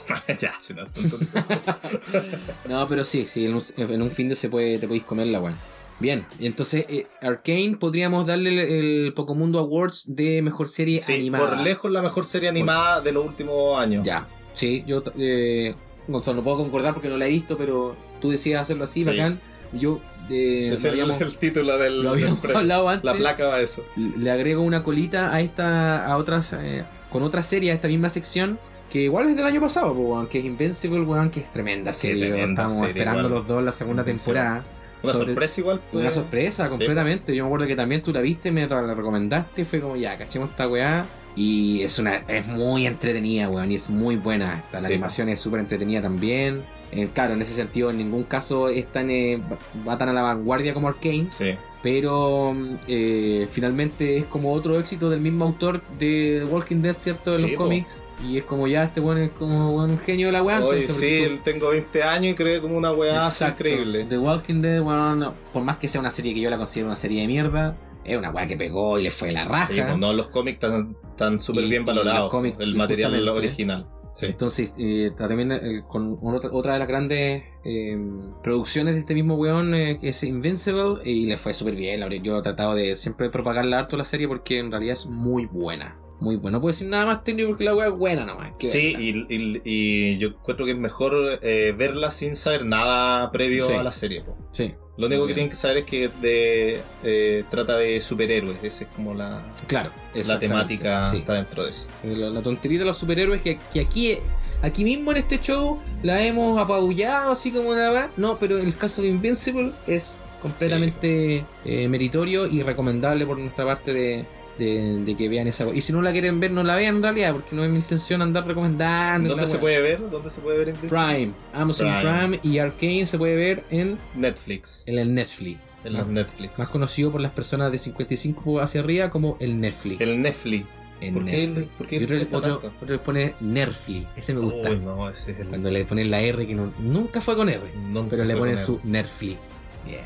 madre. ya, si no. No, pero sí, sí, en un, en un fin de se puede, te podéis comer la weá. Bien, y entonces eh, Arcane podríamos darle el, el Pocomundo Awards de mejor serie sí, animada. por lejos la mejor serie animada de los últimos años. Ya, sí, yo eh, Gonzalo, no puedo concordar porque no la he visto, pero tú decías hacerlo así, Sí. bacán. Yo eh, es el, habíamos- el título del, lo habíamos hablado antes. La placa va a eso. Le agrego una colita a esta, a otras, eh, con otra serie, a esta misma sección, que igual es del año pasado, po, weón, que es Invincible, weón, que es tremenda serie. tremenda Estamos serie, esperando igual. los dos la segunda temporada. Una Sobre- sorpresa igual. Una pues. sorpresa, Sí, completamente. Yo me acuerdo que también tú la viste, me la recomendaste, fue como, ya, cachemos esta weá. Y es una es muy entretenida, weón, y es muy buena. La Sí. animación es súper entretenida también. Eh, claro, en ese sentido, en ningún caso es tan, eh, va- tan a la vanguardia como Arkane, Sí. pero eh, finalmente es como otro éxito del mismo autor de The Walking Dead, ¿cierto? De Sí, los po. cómics. Y es como ya, este weón es como un genio de la weá. Sí, su- tengo 20 años y creo que como una weá increíble. The Walking Dead, weón, por más que sea una serie que yo la considero una serie de mierda, es una weá que pegó y le fue la raja. Sí, no, los cómics están, súper bien valorados. el material original. Entonces, eh, también eh, con otra, otra de las grandes eh, producciones de este mismo weón, eh, es Invincible, y le fue súper bien. Yo he tratado de siempre propagarla harto la serie porque en realidad es muy buena. Muy buena. No puedo decir nada más técnico porque la weá es buena nomás. Sí, y, y- y yo encuentro que es mejor eh, verla sin saber nada previo Sí. a la serie. po. Sí, Lo único que tienen que saber es que de, eh, trata de superhéroes. Esa es como la, claro. la temática Sí. está dentro de eso. La, la tontería de los superhéroes que, que aquí, aquí mismo en este show la hemos apabullado así como verdad. No, pero el caso de Invincible es completamente eh, meritorio y recomendable por nuestra parte de, de, de que vean esa. Y si no la quieren ver, no la vean en realidad, porque no es mi intención andar recomendando. ¿Dónde se puede ver? ¿Dónde se puede ver Invincible? Prime, Amazon Prime. Prime. y Arcane se puede ver en, Netflix. en el Netflix. En los Netflix. Más conocido por las personas de 55 hacia arriba como el Netflix. El Netflix. En ¿Por qué, Netflix. por qué otro, otro, tanto? otro le pone Nerfly. Ese me gusta. Uy, no, ese es el. Cuando le ponen la R que no- nunca fue con R. nunca Pero le ponen su él. Nerfly. Bien.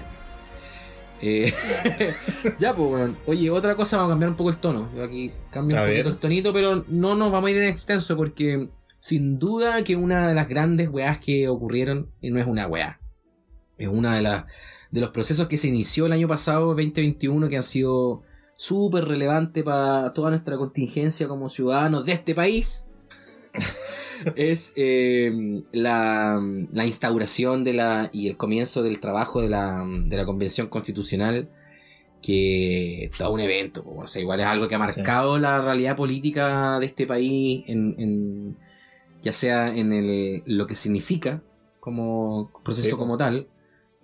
Eh, ya, pues, bueno. Oye, otra cosa, vamos a cambiar un poco el tono. Yo aquí cambio A un poquito ver. el tonito, pero no nos vamos a ir en extenso porque sin duda que una de las grandes weas que ocurrieron, y no es una wea, es una de las de los procesos que se inició el año pasado, 2021, que han sido súper relevantes para toda nuestra contingencia como ciudadanos de este país. es eh, la, la instauración de la y el comienzo del trabajo de la, de la convención constitucional que todo un evento o sea, igual es algo que ha marcado la realidad política de este país en, en- ya sea en el, lo que significa como proceso Sí, como tal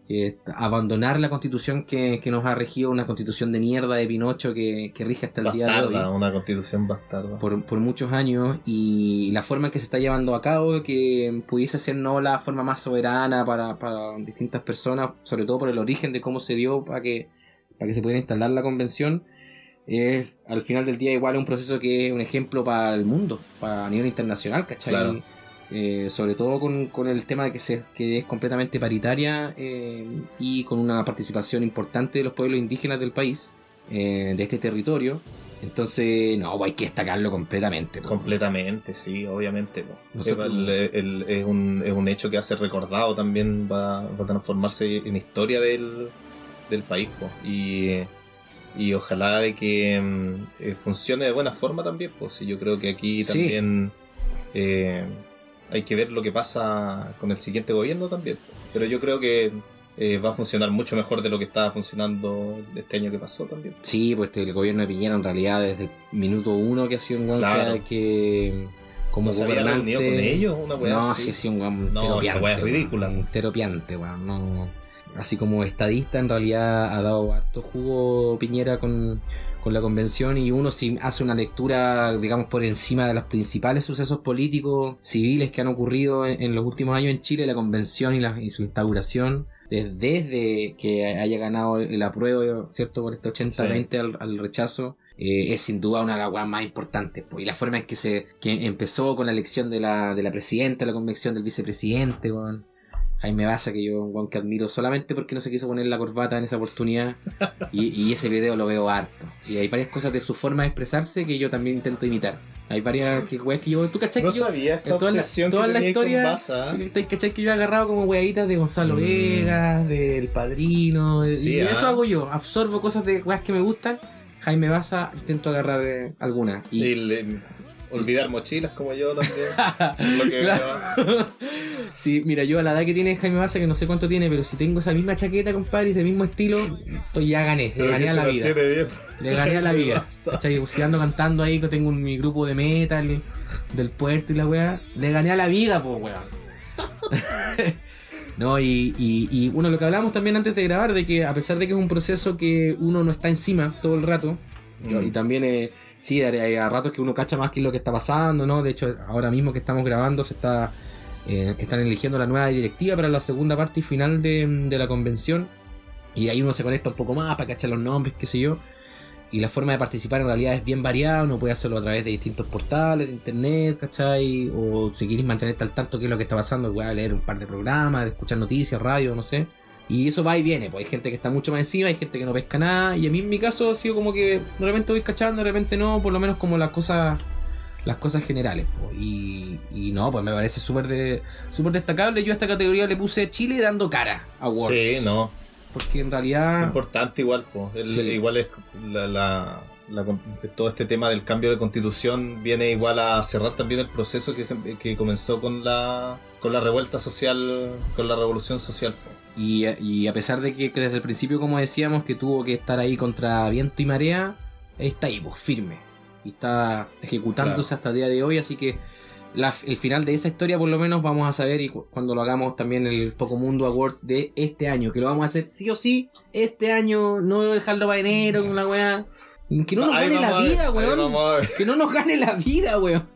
que abandonar la constitución que, que nos ha regido una constitución de mierda de Pinocho que, que rige hasta el día de hoy una constitución bastarda. por, por muchos años y la forma en que se está llevando a cabo, que pudiese ser no la forma más soberana para, para distintas personas, sobre todo por el origen de cómo se dio para que, para que se pudiera instalar la convención, es al final del día igual un proceso que es un ejemplo para el mundo, para a nivel internacional, ¿cachai? Claro. Eh, sobre todo con, con el tema de que, se, que es completamente paritaria eh, y con una participación importante de los pueblos indígenas del país, eh, de este territorio. Entonces, no, pues hay que destacarlo completamente. Completamente, sí, obviamente. El- el- es, un, es un hecho que hace recordado también, va, va a transformarse en historia del, del país. po. Y, y ojalá de que mm, eh, funcione de buena forma también. Pues yo creo que aquí Sí. también eh, hay que ver lo que pasa con el siguiente gobierno también. Pero yo creo que eh, va a funcionar mucho mejor de lo que estaba funcionando este año que pasó también. Sí, pues este, el gobierno de Piñera en realidad desde el minuto uno que ha sido un weón Claro. que, como ¿No se había gobernante... con ellos? Una weá no, sí, ha sido un weón No, esa weá es ridícula. entero piante, weón, no... Así como estadista en realidad ha dado harto jugo Piñera con, con la convención y uno si hace una lectura, digamos, por encima de los principales sucesos políticos civiles que han ocurrido en, en los últimos años en Chile, la convención y, la, y su instauración, des- desde que haya ganado el apruebo, ¿cierto? Por este 80-20 al, al rechazo, eh, es sin duda una de las más importantes. po. Y la forma en que se que empezó con la elección de la, de la presidenta, la convención del vicepresidente, Jaime Baza, que yo un que admiro solamente porque no se quiso poner la corbata en esa oportunidad. Y, y ese video lo veo harto. Y hay varias cosas de su forma de expresarse que yo también intento imitar. Hay varias que, weas que yo. ¿Tú cachai No que yo.? sabía esta en toda la- toda que la historia- con Baza. ¿eh? ¿Te cachai que yo he agarrado como weaditas de Gonzalo Mm. Vegas, del Padrino? Sí, y ah. eso hago yo. Absorbo cosas de weas que me gustan. Jaime Baza, intento agarrar eh, algunas. Y, le- olvidar mochilas como yo también. lo que Claro. sí, mira, yo a la edad que tiene Jaime Baza, que no sé cuánto tiene, pero si tengo esa misma chaqueta, compadre, y ese mismo estilo, estoy ya gané. Le gané a la vida. Le gané a la vida. Baza. ¿Cachai? Si ando cantando ahí, que tengo mi grupo de metal del puerto y la weá. Le gané a la vida, pues weón. no, y, y, y bueno, lo que hablábamos también antes de grabar, de que a pesar de que es un proceso que uno no está encima todo el rato, yo- Mm. y también, eh, sí, hay, a ratos que uno cacha más que lo que está pasando, ¿no? De hecho, ahora mismo que estamos grabando, se está eh, están eligiendo la nueva directiva para la segunda parte y final de, de la convención. Y ahí uno se conecta un poco más para cachar los nombres, qué sé yo. Y la forma de participar en realidad es bien variada, uno puede hacerlo a través de distintos portales de internet, ¿cachai? O si quieres mantenerte al tanto qué es lo que está pasando, a leer un par de programas, escuchar noticias, radio, no sé. Y eso va y viene, pues hay gente que está mucho más encima, hay gente que no pesca nada, y a mí en mi caso ha sido como que de repente voy cachando, de repente no, por lo menos como las cosas las cosas generales. po. Y, y no, pues me parece súper de, súper destacable. Yo a esta categoría le puse Chile dando cara a Worlds. Sí, no. Porque en realidad... Importante igual. El- Sí. igual es la, la- la todo este tema del cambio de constitución viene igual a cerrar también el proceso que, se- que comenzó con la con la revuelta social, con la revolución social. po. Y, y a pesar de que, que desde el principio, como decíamos, que tuvo que estar ahí contra viento y marea, está ahí, pues, firme. Y está ejecutándose hasta el día de hoy, así que la- el final de esa historia por lo menos vamos a saber y cu- cuando lo hagamos también el Poco Mundo Awards de este año, que lo vamos a hacer sí o sí este año, no dejarlo para enero con la weá. Que no nos gane la vida, weón. Que no nos gane la vida, weón.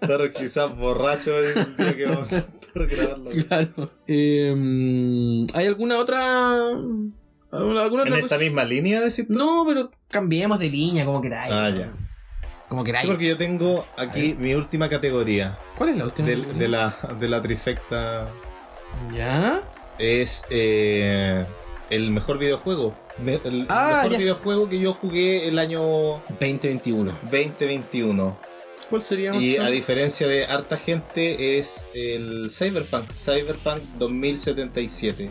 estar quizás borracho día que vamos a grabando. Claro. Eh, ¿Hay alguna otra... ¿Alguna, alguna En otra esta cosa? misma línea, decís tú? No, pero cambiemos de línea, como queráis. Ah, ya. Como Sí, queráis. porque yo tengo aquí mi última categoría ¿Cuál es la última? del- de, la, de la trifecta. ¿Ya? Es eh, el mejor videojuego. Me- el Ah, mejor ya. videojuego que yo jugué el año 2021. 2021. ¿Cuál sería? Y a diferencia de harta gente, es el Cyberpunk, Cyberpunk 2077.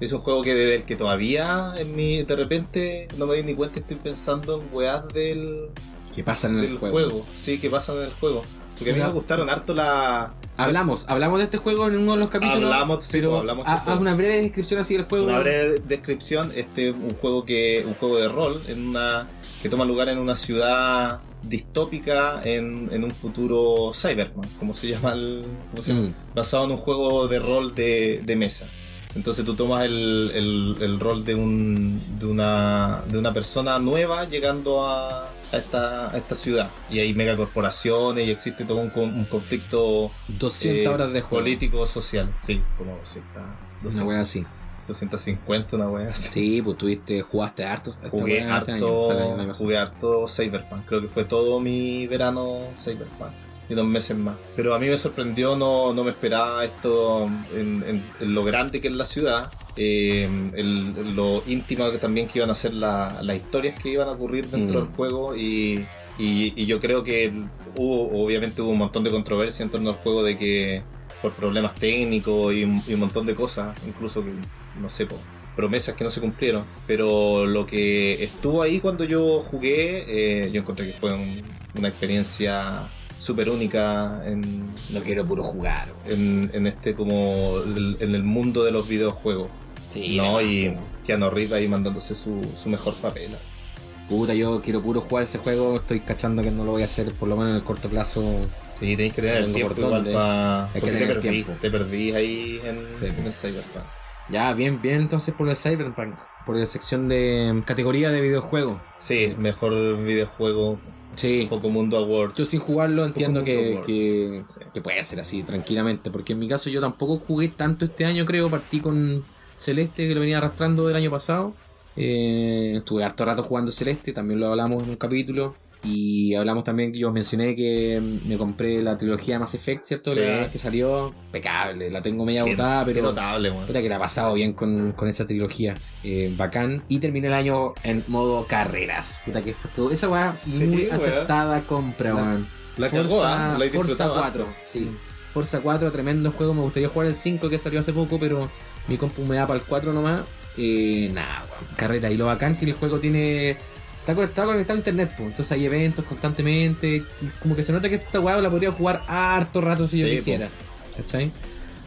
Es un juego que desde el que todavía en mi, de repente no me doy ni cuenta, estoy pensando en weas del, ¿Qué pasa en el del juego? juego. Sí, que pasan en el juego. Porque a mí me gustaron harto la. Hablamos, hablamos de este juego en uno de los capítulos. Hablamos, pero hablamos de este haz una breve descripción así del juego. Una breve descripción, este un juego que un juego de rol en una que toma lugar en una ciudad distópica en, en un futuro cyberpunk, como se llama el como se llama? Mm. basado en un juego de rol de, de mesa. Entonces tú tomas el, el- el rol de, un, de, una, de una persona nueva llegando a, a esta, a esta ciudad. Y hay megacorporaciones y existe todo un, un conflicto 200 eh, horas de juego. político-social. Sí, como 200, Una 200, wea así. 250, una wea así. Sí, pues tuviste, jugaste harto. Jugué este año, año harto, jugué harto Cyberpunk. Creo que fue todo mi verano Cyberpunk. Y dos meses más. Pero a mí me sorprendió, no, no me esperaba esto en, en- en lo grande que es la ciudad, eh, lo íntima que también que iban a ser la- las historias que iban a ocurrir dentro Mm. del juego y, y- y yo creo que hubo, obviamente hubo un montón de controversia en torno al juego de que por problemas técnicos y, un- y un montón de cosas, incluso que, no sé, promesas que no se cumplieron. Pero lo que estuvo ahí cuando yo jugué, eh, yo encontré que fue un- una experiencia súper única en, No quiero puro jugar. en, en este como en el mundo de los videojuegos. Sí, no, y. Keanu Reeves ahí mandándose su, su mejor papel. así. Puta, yo quiero puro jugar ese juego. Estoy cachando que no lo voy a hacer por lo menos en el corto plazo. Sí, tenéis que tener el tiempo igual para... Porque te perdí, te perdí ahí en, Sí, en el Cyberpunk. Ya, bien, bien entonces por el Cyberpunk. Por la sección de mm, categoría de videojuego. Sí, mejor videojuego, Sí. Poco Mundo Awards. Yo sin jugarlo entiendo que, Awards. que, Sí. que puede ser así tranquilamente. Porque en mi caso yo tampoco jugué tanto este año, creo. Partí con Celeste, que lo venía arrastrando del año pasado. Eh, estuve harto rato jugando Celeste, también lo hablamos en un capítulo. Y hablamos también, yo mencioné que me compré la trilogía Mass Effect, ¿cierto? Sí. La que salió, impecable. La tengo media Qué- botada, qué pero... notable. Puta que la ha pasado bien con, con esa trilogía. Eh, bacán. Y terminé el año en modo carreras. Puta que todo. Esa weá Sí, muy weá. acertada compra, La- weón. La cagó, ¿ah? La Forza disfrutado 4. harto. Sí. Forza 4, tremendo juego. Me gustaría jugar el 5 que salió hace poco, pero mi compu me da para el 4 nomás. Eh, nada, weón. Carrera. Y lo bacán que el juego tiene. Está conectado, conectado a internet, pues. Entonces hay eventos constantemente. como que se nota que esta weá la podría jugar harto rato si yo quisiera. ¿Cachai?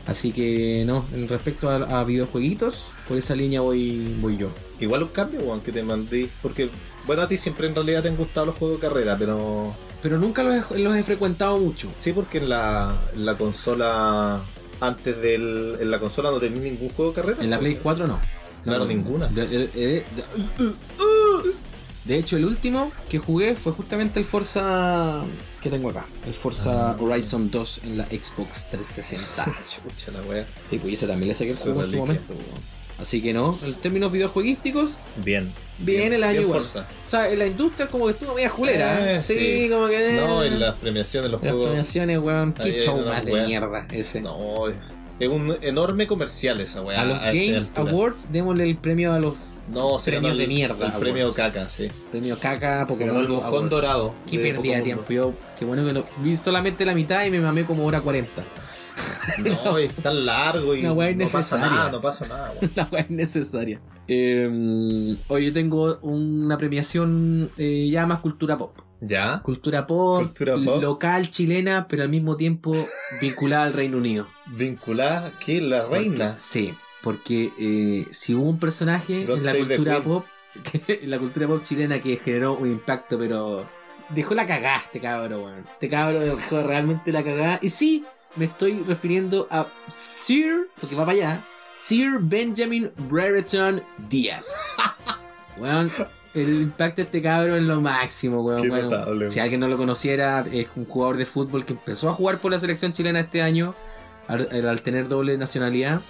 Así que no, en respecto a, a videojueguitos, por esa línea voy, voy yo. Igual un cambio, weón, que te mandé. Porque, bueno, a ti siempre en realidad te han gustado los juegos de carrera, pero. Pero nunca los he, los he frecuentado mucho. Sí, porque en la, en la consola. Antes del. En la consola no tenía ningún juego de carrera. En la Play 4 no. Claro, ninguna. De, de- de- de- de hecho, el último que jugué fue justamente el Forza que tengo acá. El Forza Ah. Horizon 2 en la Xbox 360. Chucha la wea. sí, pues ese también le saqué el juego en su momento. Así que no, en términos videojueguísticos, Bien. bien, el año bien igual. Forza. O sea, en la industria como que estuvo media julera. Eh, ¿eh? sí, sí. como que... No, en las premiaciones, los Las juegos. premiaciones, weón. Qué show más de mierda ese. No, es. Es un enorme comercial esa weá. a los Games. Awards, démosle el premio a los No, premios de mierda El premio caca, sí. premios caca, Pokémon el mojón dorado. Qué pérdida de tiempo. Yo, qué bueno que lo vi solamente la mitad y me mamé como hora 40. No, es tan largo y Una weá no pasa innecesaria. nada, no pasa nada. La weá es necesaria. Eh, hoy yo tengo una premiación eh, ya más cultura pop. ¿Ya? Cultura pop, Cultura pop. local chilena, pero al mismo tiempo vinculada al Reino Unido. Vinculada, ¿qué? La reina. Sí, porque eh, si hubo un personaje God en la cultura pop, que- en la cultura pop chilena que generó un impacto, pero dejó la cagada este cabro, weón. Este cabro dejó realmente la cagada. Y sí, me estoy refiriendo a Sir, porque va para allá, Sir Benjamin Brereton Díaz. Weón, el impacto de este cabro es lo máximo, weón. Bueno, si alguien no lo conociera, es un jugador de fútbol que empezó a jugar por la selección chilena este año, al, al tener doble nacionalidad,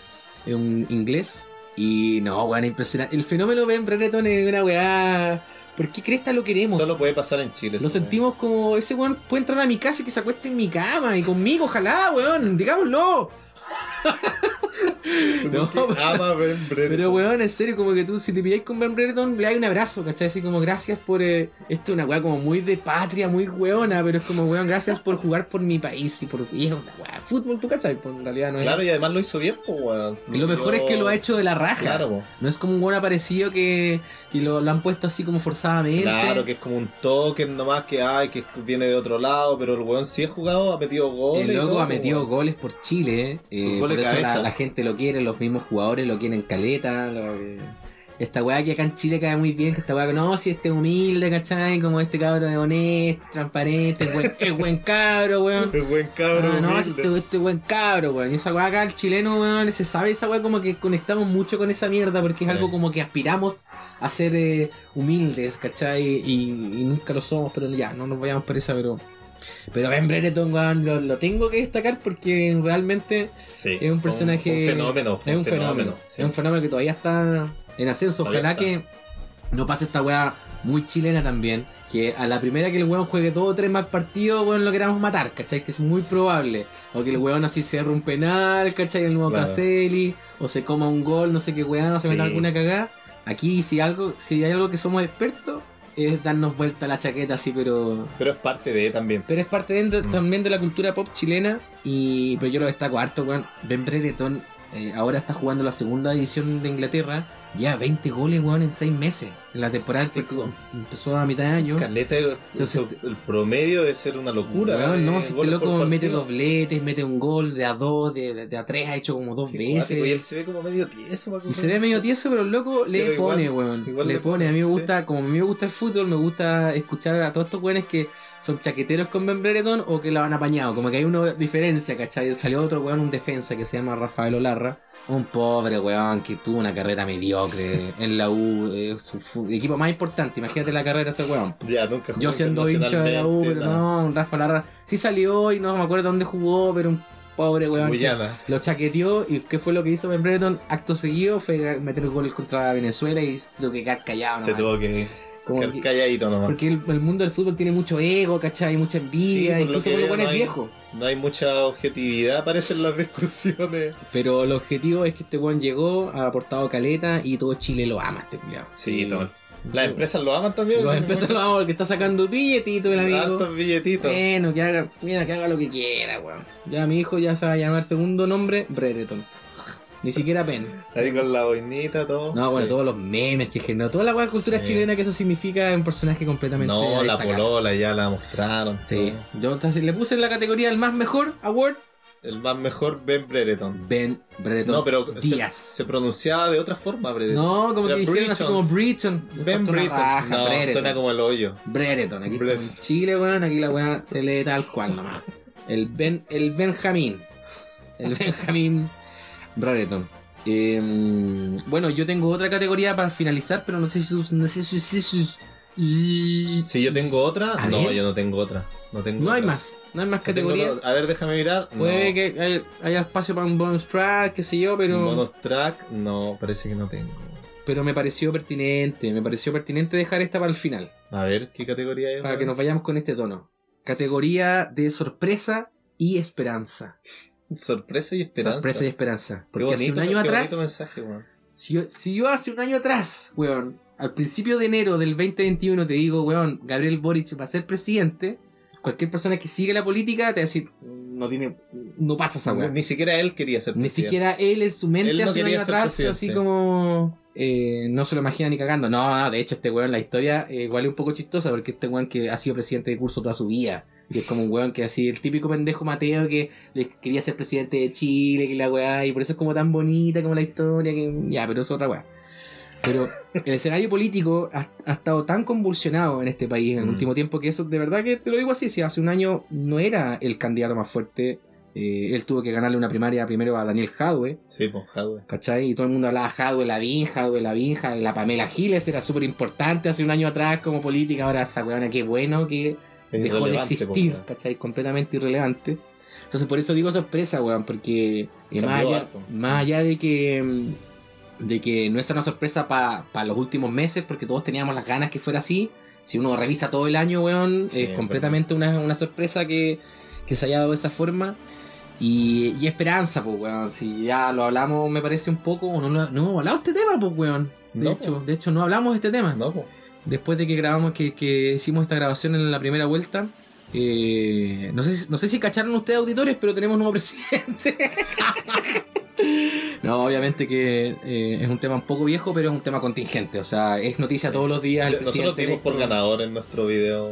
es un inglés. Y no, weón, impresionante. El fenómeno Ben Brereton es una weá. ¿Por qué cresta lo queremos? Solo puede pasar en Chile. Lo sentimos como ese weón puede entrar a mi casa y que se acueste en mi cama y conmigo, ojalá, weón, digámoslo. No, Porque ama Ben Brereton. Pero weón, en serio, como que tú, si te pilláis con Ben Brereton, le das un abrazo, ¿cachai? Así como gracias por. eh, esto es una weá como muy de patria, muy weona, pero es como weón, gracias por jugar por mi país y por. Y es una weá, fútbol, tú, ¿cachai? Pues en realidad no es. Claro, y además lo hizo bien, pues, weón. y lo mejor es que lo ha hecho de la raja. Claro, po. No es como un weón aparecido que, que lo, lo han puesto así como forzadamente. Claro, que es como un token nomás que hay, que viene de otro lado, pero el weón sí ha jugado, ha metido goles. El y loco ha metido weón. goles por Chile, eh, Fútbol por eso la, gente lo quiere, los mismos jugadores lo quieren caleta. lo que- esta weá que acá en Chile cae muy bien, que esta weá que no, si este es humilde, ¿cachai? Como este cabro es honesto, transparente, es buen, es buen cabro, weón. Es buen cabro. Ah, no, este, este buen cabro, weón. Y esa weá acá, el chileno, weón, se sabe esa weá como que conectamos mucho con esa mierda, porque Sí. es algo como que aspiramos a ser eh, humildes, ¿cachai? Y, y nunca lo somos, pero ya, no nos vayamos por esa, pero. Pero Ben Brereton, weón, lo, lo tengo que destacar porque realmente Sí, es un personaje. fue un fenómeno. Es un fenómeno. sí. Es un fenómeno que todavía está en ascenso. Todavía Ojalá está. que no pase esta weá muy chilena también. que a la primera que el weón juegue dos o tres más partidos, weón, lo queramos matar, ¿cachai? Que es muy probable. O que el weón así se un penal, ¿cachai? El nuevo Claro. Caselli, o se coma un gol, no sé qué weón, o se Sí. meta alguna cagada. Aquí, si algo, si hay algo que somos expertos, es darnos vuelta la chaqueta así, pero. Pero es parte de también. Pero es parte dentro- Mm. también de la cultura pop chilena. Y pero yo lo destaco harto, weón. Ben Brereton eh, ahora está jugando la segunda división de Inglaterra. Ya 20 goles, weón, en 6 meses. En la temporada que empezó a mitad de año. Caleta, Entonces, el promedio debe ser una locura. Weón, eh, no, si este loco mete dobletes, mete un gol de a dos, de, de a tres, ha hecho como dos veces. cuático, Y él se ve como medio tieso. Y se ve medio eso. tieso, pero el loco le Pero igual- pone, weón. igual le le pone. pone, A mí me sí. gusta, como a mí me gusta el fútbol, me gusta escuchar a todos estos weones que son chaqueteros con Ben Brereton o que la han apañado. Como que hay una diferencia, ¿cachai? Salió otro weón, un defensa que se llama Rafael Olarra. Un pobre weón que tuvo una carrera mediocre en la U, eh, su fu- equipo más importante. Imagínate la carrera de ese weón. Ya, nunca Yo siendo hincha de la U, pero no, un Rafa Larra sí salió y no me acuerdo dónde jugó, pero un pobre weón. Lo chaqueteó y ¿qué fue lo que hizo Ben Brereton? Acto seguido fue meter el gol contra Venezuela y se tuvo que quedar callado. Se nomás. tuvo que Como que- calladito nomás. porque el, el mundo del fútbol tiene mucho ego, ¿cachai? Mucha envidia, Sí, lo incluso veo, buenos no hay- viejos. No hay mucha objetividad, parecen las discusiones. Pero el objetivo es que este weón llegó, ha aportado caleta y todo Chile lo ama, este culiao. Sí, todo. Las empresas lo aman también. Los empresas lo aman porque está sacando billetito el amigo. Billetitos. Bueno, que haga, mira, que haga lo que quiera, weón. Ya mi hijo ya se va a llamar segundo nombre, Brereton. Ni siquiera Pen. Ahí con la boinita, todo. No, bueno, Sí. todos los memes que generó, toda la cultura Sí. chilena que eso significa un personaje completamente. No, la polola ya la mostraron. Sí. todo. Yo entonces, le puse en la categoría el más mejor award El más mejor Ben Brereton. Ben Brereton No, pero se, Díaz. se pronunciaba de otra forma, Brereton. No, como Era que dijeron así como Brereton. Ben Brereton. raja, No, Brereton. suena como el hoyo. Brereton, aquí en Chile, weón, aquí la weá se lee tal cual nomás. El Ben, el Benjamín. El Benjamín Brereton. Eh, bueno, yo tengo otra categoría para finalizar, pero no sé si no sé si, si- si- si- Si yo tengo otra, A no, ver. yo no tengo otra. No, tengo no hay más, no hay más No categorías. A ver, déjame mirar. Puede no. que haya, haya espacio para un bonus track, qué sé yo, pero Bonus track, no, parece que no tengo. pero me pareció pertinente, me pareció pertinente dejar esta para el final, A ver, ¿qué categoría hay? para que nos vayamos con este tono. Categoría de sorpresa y esperanza. Sorpresa y esperanza. Sorpresa y esperanza. Porque hace un bonito, año atrás, bonito mensaje, si yo, si yo hace un año atrás, weón, al principio de enero del 2021 te digo, weón, Gabriel Boric va a ser presidente, cualquier persona que sigue la política te va a decir, no tiene, no pasa esa weón. Ni siquiera él quería ser Ni presidente. siquiera él en su mente no hace un año atrás, presidente. así como eh, no se lo imagina ni cagando. No, no, de hecho este weón, la historia eh, igual es un poco chistosa porque este weón que ha sido presidente de curso toda su vida. Y es como un weón que así, el típico pendejo Mateo que quería ser presidente de Chile, que la weá, y por eso es como tan bonita como la historia, que ya, pero es otra weá. Pero el escenario político ha, ha estado tan convulsionado en este país en el Mm. último tiempo que eso, de verdad que te lo digo así, si hace un año no era el candidato más fuerte, eh, él tuvo que ganarle una primaria primero a Daniel Jadwe, Sí, pues Jadwe. ¿cachai? Y todo el mundo hablaba Jadwe Lavín, Jadwe Lavín, Jadwe- la Pamela Giles era súper importante hace un año atrás como política, ahora esa weona, qué bueno que dejó de existir. ¿cachai? Completamente irrelevante. Entonces por eso digo sorpresa, weón, porque eh, más, allá, más allá de que mm, de que no es una sorpresa para los últimos meses, porque todos teníamos las ganas que fuera así, si uno revisa todo el año, weón, Sí, es completamente una, una sorpresa que, que se haya dado de esa forma. Y, y esperanza, pues, weón. Si ya lo hablamos, me parece un poco. No, no hemos hablado de este tema, pues, weón. De, No, hecho, de hecho, no hablamos de este tema. No, pues. Después de que grabamos, que, que hicimos esta grabación en la primera vuelta. eh, no, sé, si- no sé si cacharon ustedes, auditores, pero tenemos nuevo presidente. no, obviamente que eh, es un tema un poco viejo, pero es un tema contingente. O sea, es noticia todos los días. El Nosotros dimos por ganador en nuestro video.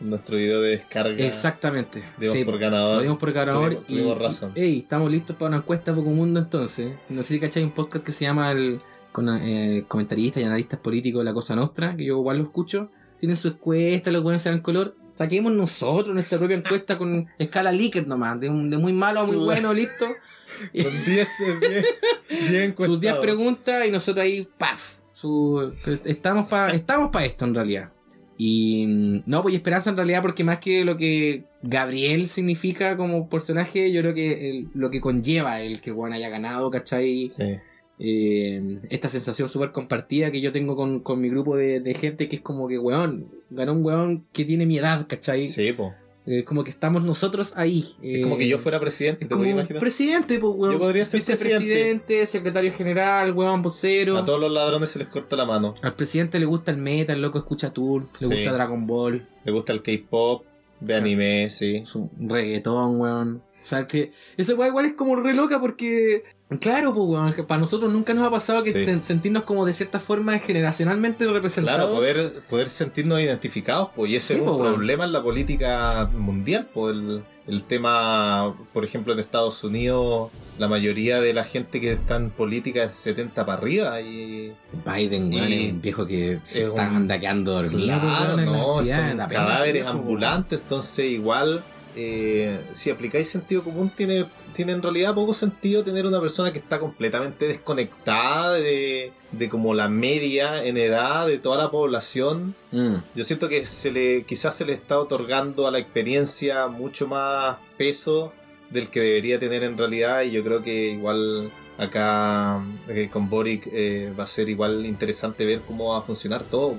En nuestro video de descarga. Exactamente. Dimos Sí, por ganador. Lo dimos por ganador Tuvimos- tuvimos y, razón. y- ey, estamos listos para una encuesta poco mundo entonces. No sé si cacháis un podcast que se llama el con eh, comentaristas y analistas políticos de la Cosa Nostra, que yo igual lo escucho. Tienen su encuesta, los buenos se dan color. Saquemos nosotros nuestra propia encuesta con escala Likert nomás, de, un- de muy malo a muy bueno, listo. Con 10 10 10 Sus 10 encuestados. preguntas y nosotros ahí, paf. Su, estamos para estamos pa esto en realidad. Y mm, no, pues esperanza en realidad porque más que lo que Gabriel significa como personaje, yo creo que el- lo que conlleva el que Juan haya ganado, ¿cachai? Sí. Eh, esta sensación súper compartida que yo tengo con, con mi grupo de, de gente que es como que, weón, ganó un weón que tiene mi edad, ¿cachai? Sí, po. Eh, como que estamos nosotros ahí. Es como que yo fuera presidente, Es ¿te como puedes imaginar? presidente, pues, weón. Yo podría ser Vicepresidente, secretario general, weón, vocero. A todos los ladrones se les corta la mano. Al presidente le gusta el meta, el loco escucha Tool, Sí. le gusta Dragon Ball, Le gusta el K-pop, ve anime, sí. su reggaetón, weón. O sea, que eso weón, igual es como re loca porque, claro, pues, weón, para nosotros nunca nos ha pasado que Sí. sentirnos como de cierta forma generacionalmente representados. Claro, poder, poder sentirnos identificados, pues, y ese Sí, es un po, weón. problema en la política mundial, pues, el, el tema, por ejemplo, en Estados Unidos, la mayoría de la gente que está en política es 70 para arriba, y Biden, weón, Y- es un viejo que se es está un- anda quedando dormido, pues, claro, no, son cadáveres ambulantes, entonces igual, eh, si aplicáis sentido común, tiene, tiene en realidad poco sentido tener una persona que está completamente desconectada de, de como la media en edad de toda la población. Mm. Yo siento que se le, quizás se le está otorgando a la experiencia mucho más peso del que debería tener en realidad y yo creo que igual acá eh, con Boric eh, va a ser igual interesante ver cómo va a funcionar todo.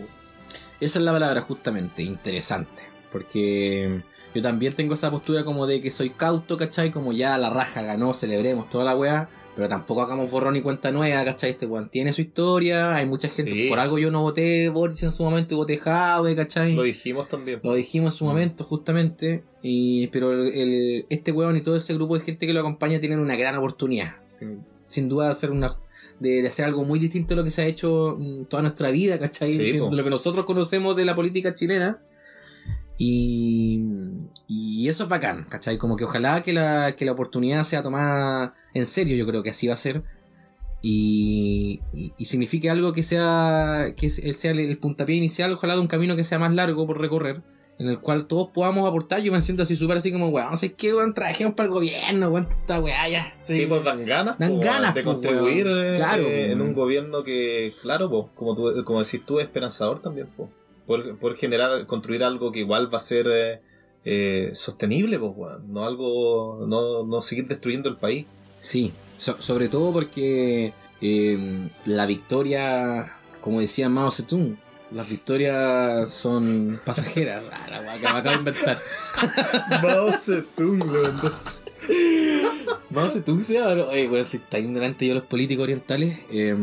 Esa es la palabra justamente, interesante. Porque yo también tengo esa postura como de que soy cauto, ¿cachai? Como ya la raja ganó, celebremos toda la weá. Pero tampoco hagamos borrón y cuenta nueva, ¿cachai? Este weón tiene su historia, hay mucha gente. Sí. Por algo yo no voté Boris en su momento y voté Jave, ¿cachai? Lo dijimos también. Lo dijimos en su Mm. momento, justamente. Y, pero el- el- este weón y todo ese grupo de gente que lo acompaña tienen una gran oportunidad. Sin, duda de hacer una. De, de hacer algo muy distinto a lo que se ha hecho mm, toda nuestra vida, ¿cachai? Sí, de lo que nosotros conocemos de la política chilena. Y, y eso es bacán, ¿cachai? Como que ojalá que la, que la oportunidad sea tomada en serio, yo creo que así va a ser. Y, y, y signifique algo que sea que sea el, el puntapié inicial, ojalá de un camino que sea más largo por recorrer, en el cual todos podamos aportar. Yo me siento así súper así como, weón, no sé qué, weón, trabajemos para el gobierno, weón, esta weá ya. Sí, pues dan ganas, Dan po, ganas, de po, contribuir eh, Claro, eh, en un gobierno que, claro, po, como, tú, como decís tú, es esperanzador también. Po. Por, por generar, construir algo que igual va a ser eh, eh, sostenible, pues, weón. no algo, no, no seguir destruyendo el país. Sí, so- sobre todo porque eh, la victoria, como decía Mao Zedong, las victorias son pasajeras. Ah, la que me acabo de inventar. Mao Zedong, weón. Mao Zedong se habla. Oye, weón, si está ignorante yo los políticos orientales. eh,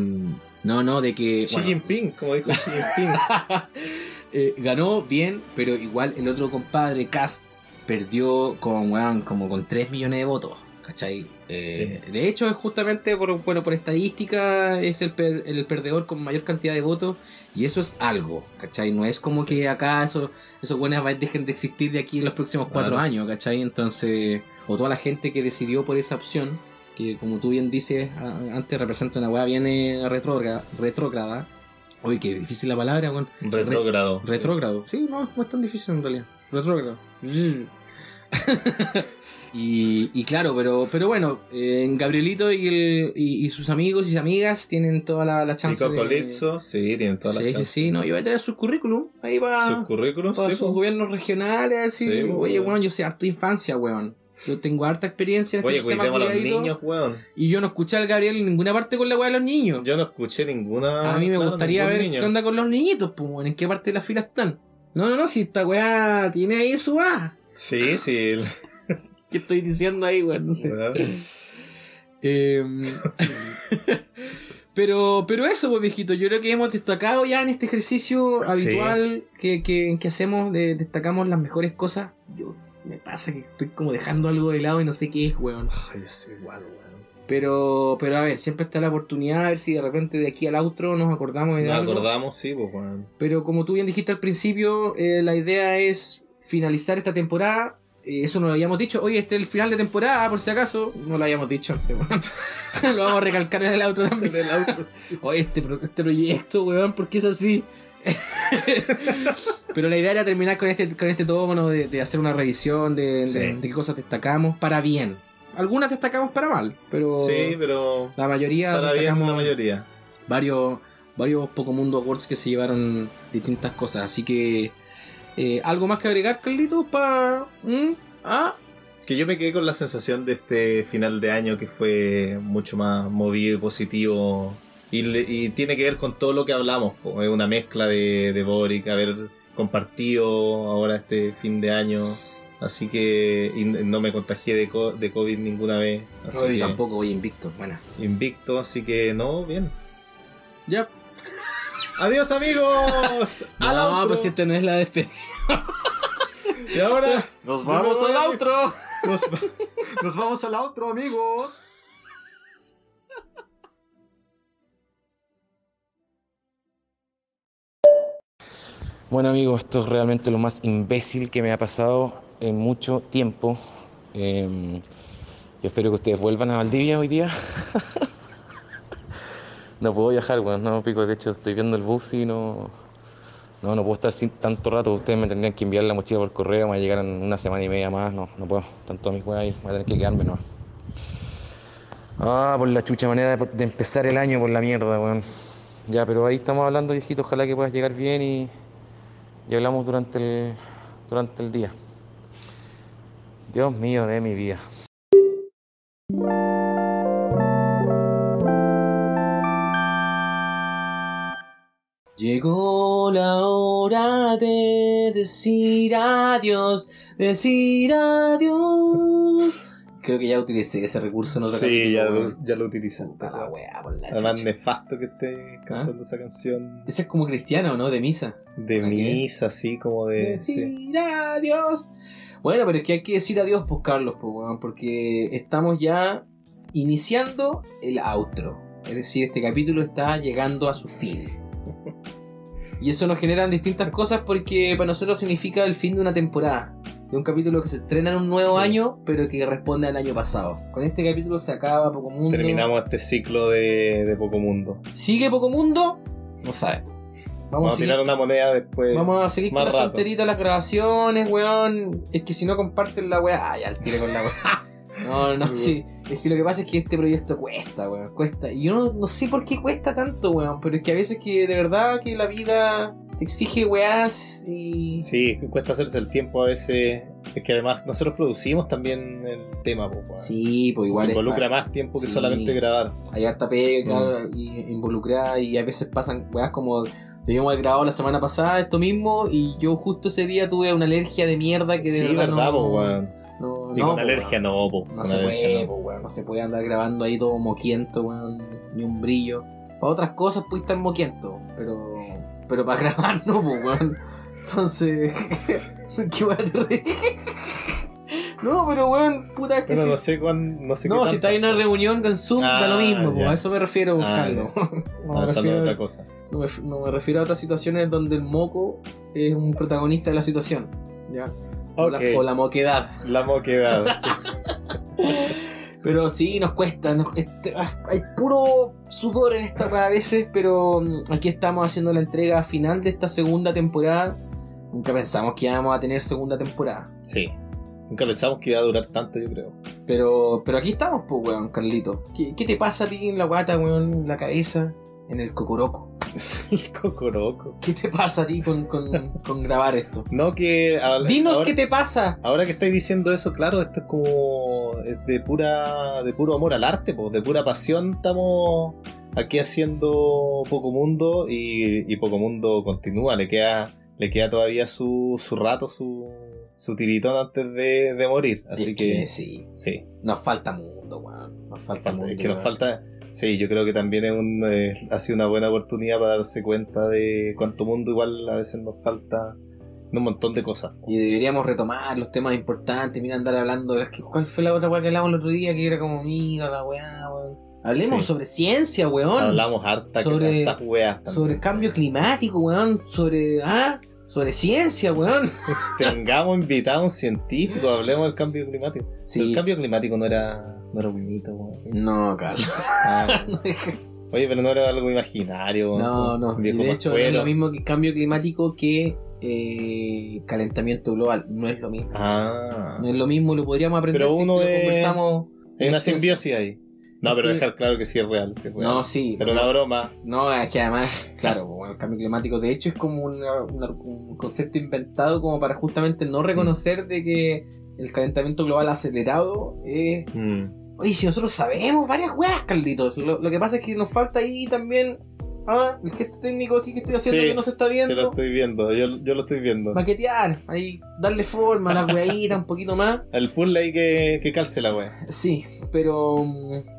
no, no, de que. Xi bueno, Jinping, como dijo Xi Jinping. eh, ganó bien, pero igual el otro compadre, Cast, perdió con, weón, como con 3 millones de votos. ¿Cachai? Eh, De hecho, es justamente por, bueno, por estadística, es el, per- el perdedor con mayor cantidad de votos. Y eso es algo, ¿cachai? No es como Sí. que acá eso, esos buenos dejen de existir de aquí en los próximos cuatro Claro. años, ¿cachai? Entonces, o toda la gente que decidió por esa opción, que como tú bien dices, antes representa una weá bien eh, retrógrada, retrógrada. Oye, qué difícil la palabra, weón. Retrógrado. sí. Retrógrado. Sí, no, no es tan difícil en realidad. Retrógrado. y, y claro, pero, pero bueno, eh, Gabrielito y, el- y, y sus amigos y sus amigas tienen toda la, la Y chance Coco de... Sí, tienen toda la sí, sí, chance. sí, no, yo voy a tener su currículum ahí va Sus currículos, para sí, sus po. gobiernos regionales, Sí, oye, weón. weón, yo sé harta infancia, weón. Yo tengo harta experiencia en Oye, este sistema cuidemos a los niños, weón. Y yo no escuché al Gabriel en ninguna parte con la weá de los niños. Yo no escuché ninguna. A mí me claro, gustaría ver niño. qué onda con los niñitos, pues, weón, en qué parte de la fila están. No, no, no, si esta weá tiene ahí su A. Sí, sí. ¿Qué estoy diciendo ahí, weón? No sé. Em, pero, pero eso, pues, viejito, yo creo que hemos destacado ya en este ejercicio habitual que, que, que hacemos, de- destacamos las mejores cosas. Yo, me pasa que estoy como dejando algo de lado y no sé qué es, weón. Ay, soy igual, weón. Pero, pero a ver, siempre está la oportunidad, a ver si de repente de aquí al outro nos acordamos de Nos algo. acordamos, sí, pues, weón. Pero como tú bien dijiste al principio, eh, la idea es finalizar esta temporada. Eh, eso no lo habíamos dicho. Oye, este es el final de temporada, por si acaso. No lo habíamos dicho antes, weón. lo vamos a recalcar en el auto también. En el auto, sí. Oye, este, este proyecto, weón, ¿por qué es así? Pero la idea era terminar con este, con este tono de, de hacer una revisión de, Sí. de qué cosas destacamos para bien. Algunas destacamos para mal, pero Sí, pero. la mayoría Para bien la mayoría. varios, varios Pocomundo Awards que se llevaron distintas cosas. Así que, eh, ¿algo más que agregar, Carlitos? Para. ¿Ah? Que yo me quedé con la sensación de este final de año que fue mucho más movido y positivo. Y, le- y tiene que ver con todo lo que hablamos. Es una mezcla de, de Boric, haber compartido ahora este fin de año. Así que y no me contagié de, co- de COVID ninguna vez. Así No, yo que tampoco voy invicto. Bueno. invicto, así que no, bien. Ya. Adiós amigos. Al No, outro. pues si este no es la despedida. Y ahora Nos vamos al outro. nos, nos vamos al outro, amigos. Bueno amigos, esto es realmente lo más imbécil que me ha pasado en mucho tiempo. Eh, yo espero que ustedes vuelvan a Valdivia hoy día. no puedo viajar, bueno, no pico, de hecho estoy viendo el bus y no, no, no puedo estar sin tanto rato. Ustedes me tendrían que enviar la mochila por correo, me va a llegar en una semana y media más, no, no puedo. Tanto mis weas ahí, voy a tener que quedarme, no. Ah, por la chucha manera de, de empezar el año, por la mierda, weón. Ya, pero ahí estamos hablando, viejito, ojalá que puedas llegar bien y, y hablamos durante el, durante el día. Dios mío de mi vida. Llegó la hora de decir adiós, decir adiós. Creo que ya utilicé ese recurso en otro Sí, ya lo, ya lo utilizaste. Puta la wea, por la Además, chucha. nefasto que esté cantando esa canción Ese es como cristiano, ¿no? De misa. de ¿Para qué? misa, así como de. sí. Decir adiós. Bueno, pero es que hay que decir adiós, pues, Carlos, pues, weón, porque estamos ya iniciando el outro. Es decir, este capítulo está llegando a su fin. Y eso nos generan distintas cosas porque para nosotros significa el fin de una temporada. De un capítulo que se estrena en un nuevo Sí. año, pero que responde al año pasado. Con este capítulo se acaba Poco Mundo. Terminamos este ciclo de, de Poco Mundo. ¿Sigue Poco Mundo? No sabe. Vamos, Vamos, a tirar una moneda después. Vamos a seguir con las tonteritas, las grabaciones, weón. Es que si no comparten la weá. Ah, ya, tire con la weá. No, no, sí. Es que lo que pasa es que este proyecto cuesta, weón. Cuesta. Y yo no, no sé por qué cuesta tanto, weón. Pero es que a veces que de verdad que la vida exige weás y. Sí, cuesta hacerse el tiempo a veces. Es que además nosotros producimos también el tema, po. Sí, pues igual. Se involucra más tiempo que Sí. solamente grabar. Hay harta pega y involucrada y a veces pasan weas como. Debíamos haber grabado la semana pasada esto mismo y yo justo ese día tuve una alergia de mierda que de Sí, verdad, verdad, no, po, weón. no, Y no, con po, alergia weón. no, po. No Con se puede, no. po, weón. No se puede andar grabando ahí todo moquiento, weón. Ni un brillo. Para otras cosas puede estar moquiento, pero. Pero para grabar no, po, weón. Entonces. ¿Qué weón te reí? No, pero weón, puta es que si- no sé cuán. No sé no, qué si está en una reunión con Zoom, da lo Ah, mismo, ya. a eso me refiero Ah, buscando. no, me Avanzando en refiero, otra cosa. no, me, no me refiero a otras situaciones donde el moco es un protagonista de la situación. ¿ya? O, Ok. la, o la moquedad. La moquedad. sí. Pero sí, nos cuesta. nos- este, ah, hay puro sudor en esta weá a veces, pero mm, aquí estamos haciendo la entrega final de esta segunda temporada. Nunca pensamos que íbamos a tener segunda temporada. Sí. Nunca pensamos que iba a durar tanto, yo creo. Pero, pero aquí estamos, pues, weón, Carlito. ¿Qué, qué te pasa a ti en la guata, weón, en la cabeza, en el cocoroco? El cocoroco. ¿Qué te pasa a ti con, con, con grabar esto? No que. ahora- Dinos ahora- qué te pasa. Ahora que estáis diciendo eso, claro, esto es como es de pura de puro amor al arte, pues, de pura pasión estamos aquí haciendo Poco Mundo y, y Poco Mundo continúa, le queda le queda todavía su, su rato, su, su tiritón antes de, de morir, así Es que, sí. sí, Nos falta mundo, weón. Nos falta, falta- mundo. es que nos falta, sí, yo creo que también es un, eh, ha sido una buena oportunidad para darse cuenta de cuánto mundo igual a veces nos falta en un montón de cosas. Y deberíamos retomar los temas importantes, mira andar hablando. que, ¿Cuál fue la otra weá que hablamos el otro día? Que era como mira la weá, weón. Hablemos Sí. sobre ciencia, weón. Hablamos harta, Sobre- hartas weas también, sobre sí. cambio climático, weón. Sobre. ¿Ah? Sobre ciencia, weón. Pues tengamos invitado a un científico, hablemos del cambio climático. Sí. el cambio climático no era, no era un mito, weón. No, Carlos. Ah, oye, pero no era algo imaginario. No, no. De hecho, no es lo mismo que cambio climático que eh, calentamiento global. No es lo mismo. Ah, No es lo mismo, lo podríamos aprender Pero si uno lo es- conversamos. hay una simbiosis ahí. No, pero dejar claro que sí es real, sí es real. No, sí. Pero una broma. No, es que además, claro, bueno, el cambio climático de hecho es como una- una- un concepto inventado como para justamente no reconocer de que el calentamiento global acelerado. Eh, Mm. Oye, si nosotros sabemos varias weas, Carlitos. Lo, lo que pasa es que nos falta ahí también. Ah, el gesto técnico aquí que estoy haciendo Sí, que no se está viendo. lo estoy viendo, yo, yo lo estoy viendo. Maquetear, ahí darle forma a la weadita un poquito más. El puzzle ahí que, que calce la wea. Sí, pero.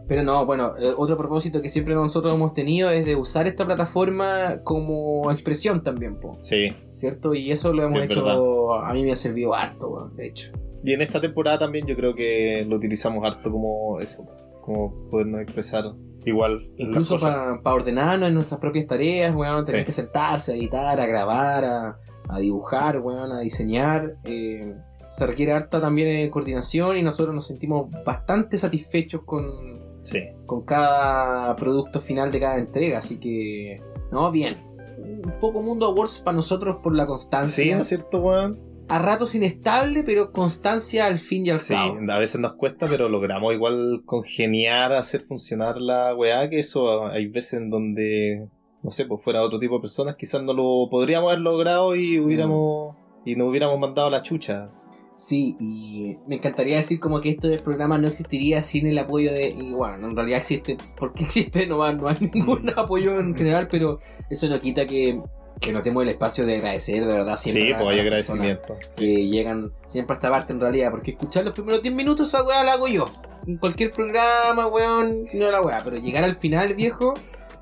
Pero no, bueno, eh, otro propósito que siempre nosotros hemos tenido es de usar esta plataforma como expresión también, po, Sí. ¿cierto? Y eso lo Sí, hemos hecho. A mí me ha servido harto, weón, de hecho. Y en esta temporada también yo creo que lo utilizamos harto como eso, como podernos expresar igual. Incluso para ordenarnos en nuestras propias tareas, weón, tener Sí. que sentarse, a editar, a grabar, a, a dibujar, weón, a diseñar. eh, se requiere harta también eh, coordinación y nosotros nos sentimos bastante satisfechos con, Sí. con cada producto final de cada entrega, así que no, bien. Un poco Mundo Awards para nosotros por la Sí, constancia. ¿no es cierto, weón? A ratos inestable, pero constancia al fin y al Sí, cabo. a veces nos cuesta, pero logramos igual congeniar, hacer funcionar la weá, que eso hay veces en donde, no sé, pues fuera otro tipo de personas, quizás no lo podríamos haber logrado y hubiéramos, y nos hubiéramos mandado la chucha. Sí, y me encantaría decir como que esto del programa no existiría sin el apoyo de... Y bueno, en realidad existe, porque existe, no, va- no hay ningún apoyo en general, pero eso no quita que, que nos demos el espacio de agradecer de verdad siempre. Sí, pues hay agradecimiento. sí. que llegan siempre a esta parte en realidad, porque escuchar los primeros 10 minutos esa weá la hago yo. En cualquier programa, weón, no la weá, pero llegar al final, viejo,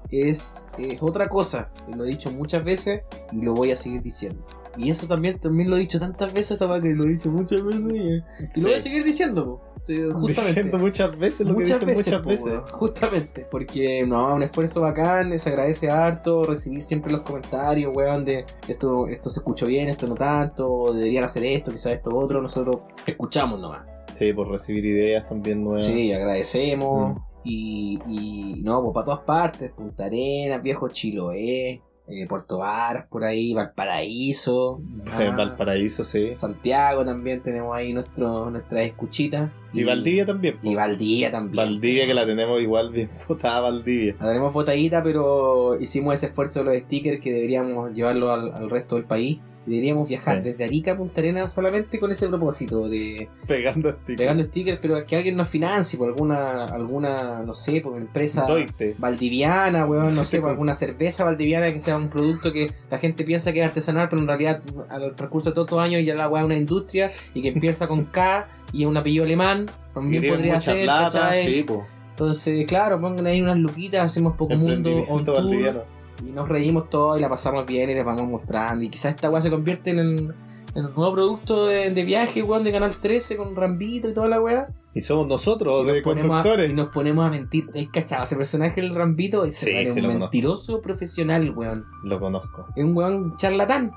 es, es otra cosa. Lo he dicho muchas veces y lo voy a seguir diciendo. Y eso también, también lo he dicho tantas veces, esa que lo he dicho muchas veces y, y Sí. lo voy a seguir diciendo, po. Justamente. Diciendo muchas veces lo que dicen muchas veces. weón, justamente, porque no, un esfuerzo bacán, se agradece harto, recibir siempre los comentarios, weón, de esto, esto se escuchó bien, esto no tanto, deberían hacer esto, quizás esto otro, nosotros escuchamos nomás. Sí, por recibir ideas también nuevas. Sí, agradecemos. Mm. Y, y no, pues para todas partes, Punta Arenas, Viejo Chiloé, eh, Puerto Varas, por ahí, Valparaíso. Ah, Valparaíso, sí. Santiago también tenemos ahí nuestro, nuestras escuchitas. Y Valdivia también. po. Y Valdivia también. Valdivia que la tenemos igual bien botada Valdivia. La tenemos botadita, pero hicimos ese esfuerzo de los stickers que deberíamos llevarlo al, al resto del país. Deberíamos viajar Sí. desde Arica a Punta Arenas solamente con ese propósito de Pegando stickers. pegando stickers, pero que alguien nos financie por alguna, alguna no sé, por empresa Doite. valdiviana, weón, no sé, por alguna cerveza valdiviana que sea un producto que la gente piensa que es artesanal, pero en realidad al transcurso de todos estos años ya la weá es una industria y que empieza con K y es un apellido alemán, también podría ser, plata, sí, pues. Entonces, claro, pongan ahí unas luquitas, hacemos poco mundo on tour valdiviano. Y nos reímos todos y la pasamos bien y les vamos mostrando. Y quizás esta weá se convierte en, un nuevo producto de, de viaje, weón, de Canal 13 con Rambito y toda la weá. Y somos nosotros, de Ponemos a- conductores. y nos ponemos a mentir. ¿Has cachado ese personaje del Rambito? Sí, es sí un conozco. mentiroso profesional, weón. Lo conozco. Es un weón charlatán.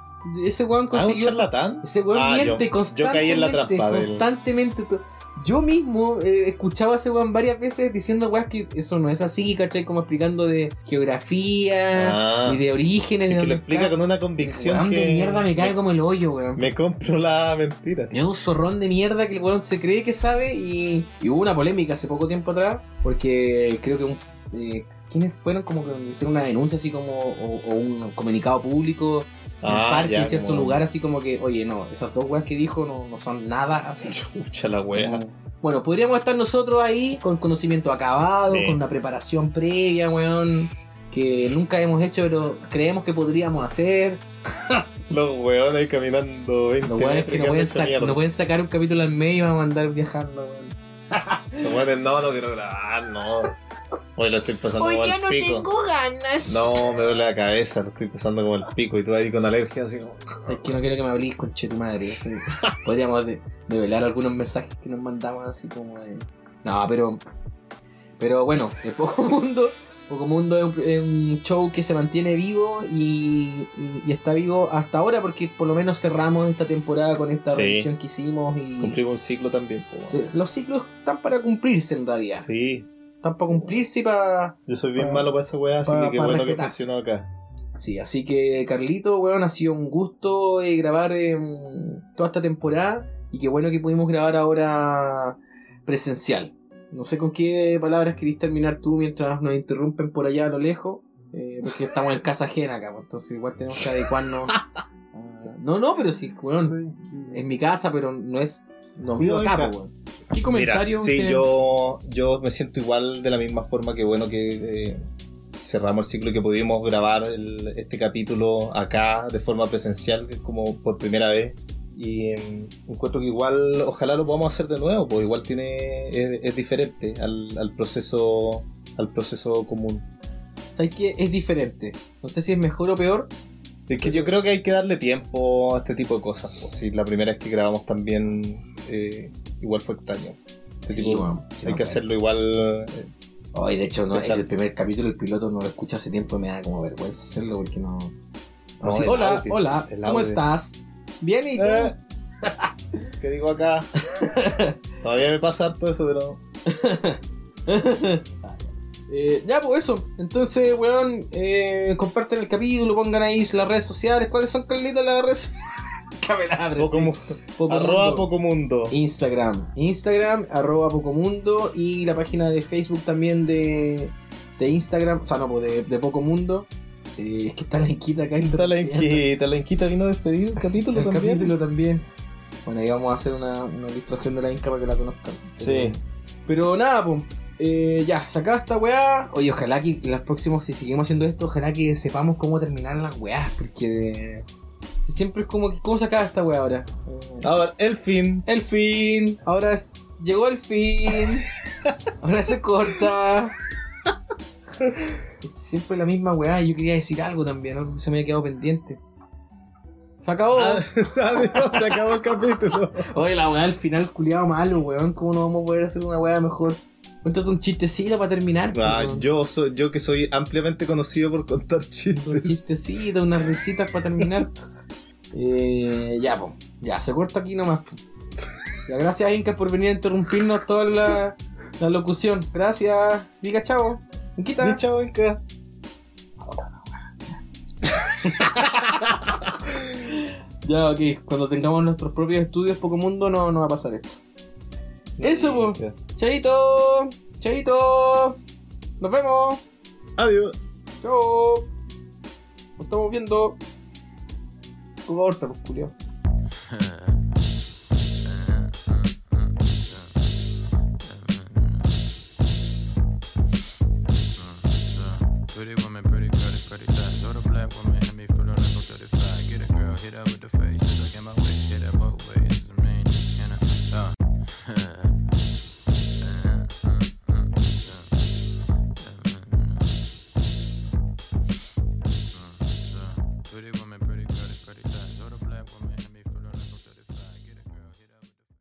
Ese weón Ah, un consiguió. charlatán. ese weón Ah, miente yo- constantemente. yo caí en la trampa del- Constantemente. to- Yo mismo eh, escuchaba a ese weón varias veces diciendo weón que eso no es así, ¿cachai? Como explicando de geografía Ah, y de orígenes. de es que lo explica con una convicción Weón que. de mierda me cae como el hoyo, weón. me compro la mentira. Es un zorrón de mierda que el weón se cree que sabe y, y hubo una polémica hace poco tiempo atrás porque creo que un, eh, ¿quiénes fueron como que hicieron una denuncia así como o, o un comunicado público Ah, parque ya, en cierto como- lugar así como que oye no esas dos weas que dijo no, no son nada así Chucha la wea. bueno podríamos estar nosotros ahí con conocimiento acabado Sí. con una preparación previa weón que nunca hemos hecho pero creemos que podríamos hacer Los weones ahí caminando 20 los weones que pueden, sac- no pueden sacar un capítulo al medio y vamos a andar viajando weón. Los weones, no, no quiero grabar, no. Hoy lo estoy pasando como el pico. ganas. No, me duele la cabeza, lo estoy pasando como el pico y tú ahí con alergia así como. Es que no quiero que me hables con tu madre. así. Podríamos de- develar algunos mensajes que nos mandamos así como de... No, pero... Pero bueno, el Poco Mundo... Poco Mundo es un, es un show que se mantiene vivo y, y- y está vivo hasta ahora porque por lo menos cerramos esta temporada con esta Sí. revisión que hicimos y... Cumplimos un ciclo también. los ciclos están para cumplirse en realidad. Sí, Están para cumplirse y para... yo soy bien malo para esa weá, así que qué bueno que funcionó acá. Sí, así que Carlito, weón, ha sido un gusto eh, grabar em, toda esta temporada y qué bueno que pudimos grabar ahora presencial. No sé con qué palabras querís terminar tú mientras nos interrumpen por allá a lo lejos, eh, porque estamos en casa ajena acá, pues, entonces igual tenemos que adecuarnos No, no, pero sí, weón. En mi casa, pero no es. No vivo acá, po, weón. ¿Qué comentario? Mira, sí, tienen? yo, yo me siento igual de la misma forma que bueno que eh, cerramos el ciclo y que pudimos grabar el- este capítulo acá de forma presencial, que es como por primera vez. Y eh, encuentro que igual, ojalá lo podamos hacer de nuevo, pues igual tiene es, es diferente al, al proceso al proceso común. ¿Sabes qué? Es diferente. No sé si es mejor o peor. Es que yo creo que hay que darle tiempo a este tipo de cosas. Pues, si la primera vez que grabamos también eh, igual fue extraño. Este Sí, tipo- hay que hacerlo igual. eh, Hoy, de hecho, no, Echar- el primer capítulo, el piloto, no lo escuché hace tiempo y me da como vergüenza hacerlo porque no. Hola, audio, hola, ¿cómo estás? Bien, ¿y tú? Eh, ¿Qué digo acá? Todavía me pasa harto eso, pero. Eh, ya, pues eso. Entonces, weón, eh, comparten el capítulo, pongan ahí las redes sociales. ¿Cuáles son, Carlitos, las redes sociales? Poco arroba. Instagram. Instagram, arroba Pocomundo. Y la página de Facebook también de, de Instagram. O sea, no, pues de, de Pocomundo. Eh, es que está la enquita acá. Está la inquita, la inquita vino a despedir el capítulo El también. capítulo también. Bueno, ahí vamos a hacer una, una ilustración de la Inca para que la conozcan. Sí. Pero nada, pues. Ya, sacada esta weá. Oye, ojalá que en los próximos, si seguimos haciendo esto, ojalá que sepamos cómo terminar las weás. Porque eh, siempre es como que, ¿cómo se acaba esta weá ahora? Eh, A ver, el fin. El fin. Ahora es- llegó el fin. ahora se corta. Siempre la misma weá. y Yo quería decir algo también, se me había quedado pendiente. Se acabó. Ah, adiós, se acabó el capítulo. Oye, la weá al final culiado malo, weón. ¿Cómo no vamos a poder hacer una weá mejor? Cuéntate un chistecito para terminar. pues, Ah, weón. yo, soy, yo que soy ampliamente conocido por contar Un chistes. chistecito, unas risitas para terminar. eh, ya, pues. Ya, se corta aquí nomás. po. Ya, gracias, Inca, por venir a interrumpirnos toda la, la locución. Gracias. Diga chao. Inquita. Di chao, Inca. Ya, ok. Cuando tengamos nuestros propios estudios Pocomundo no, no va a pasar esto. Eso, pues. Inca. Chaito. Chaito. Nos vemos. Adiós. Chao. Nos estamos viendo. Tu corta, pues, culiao.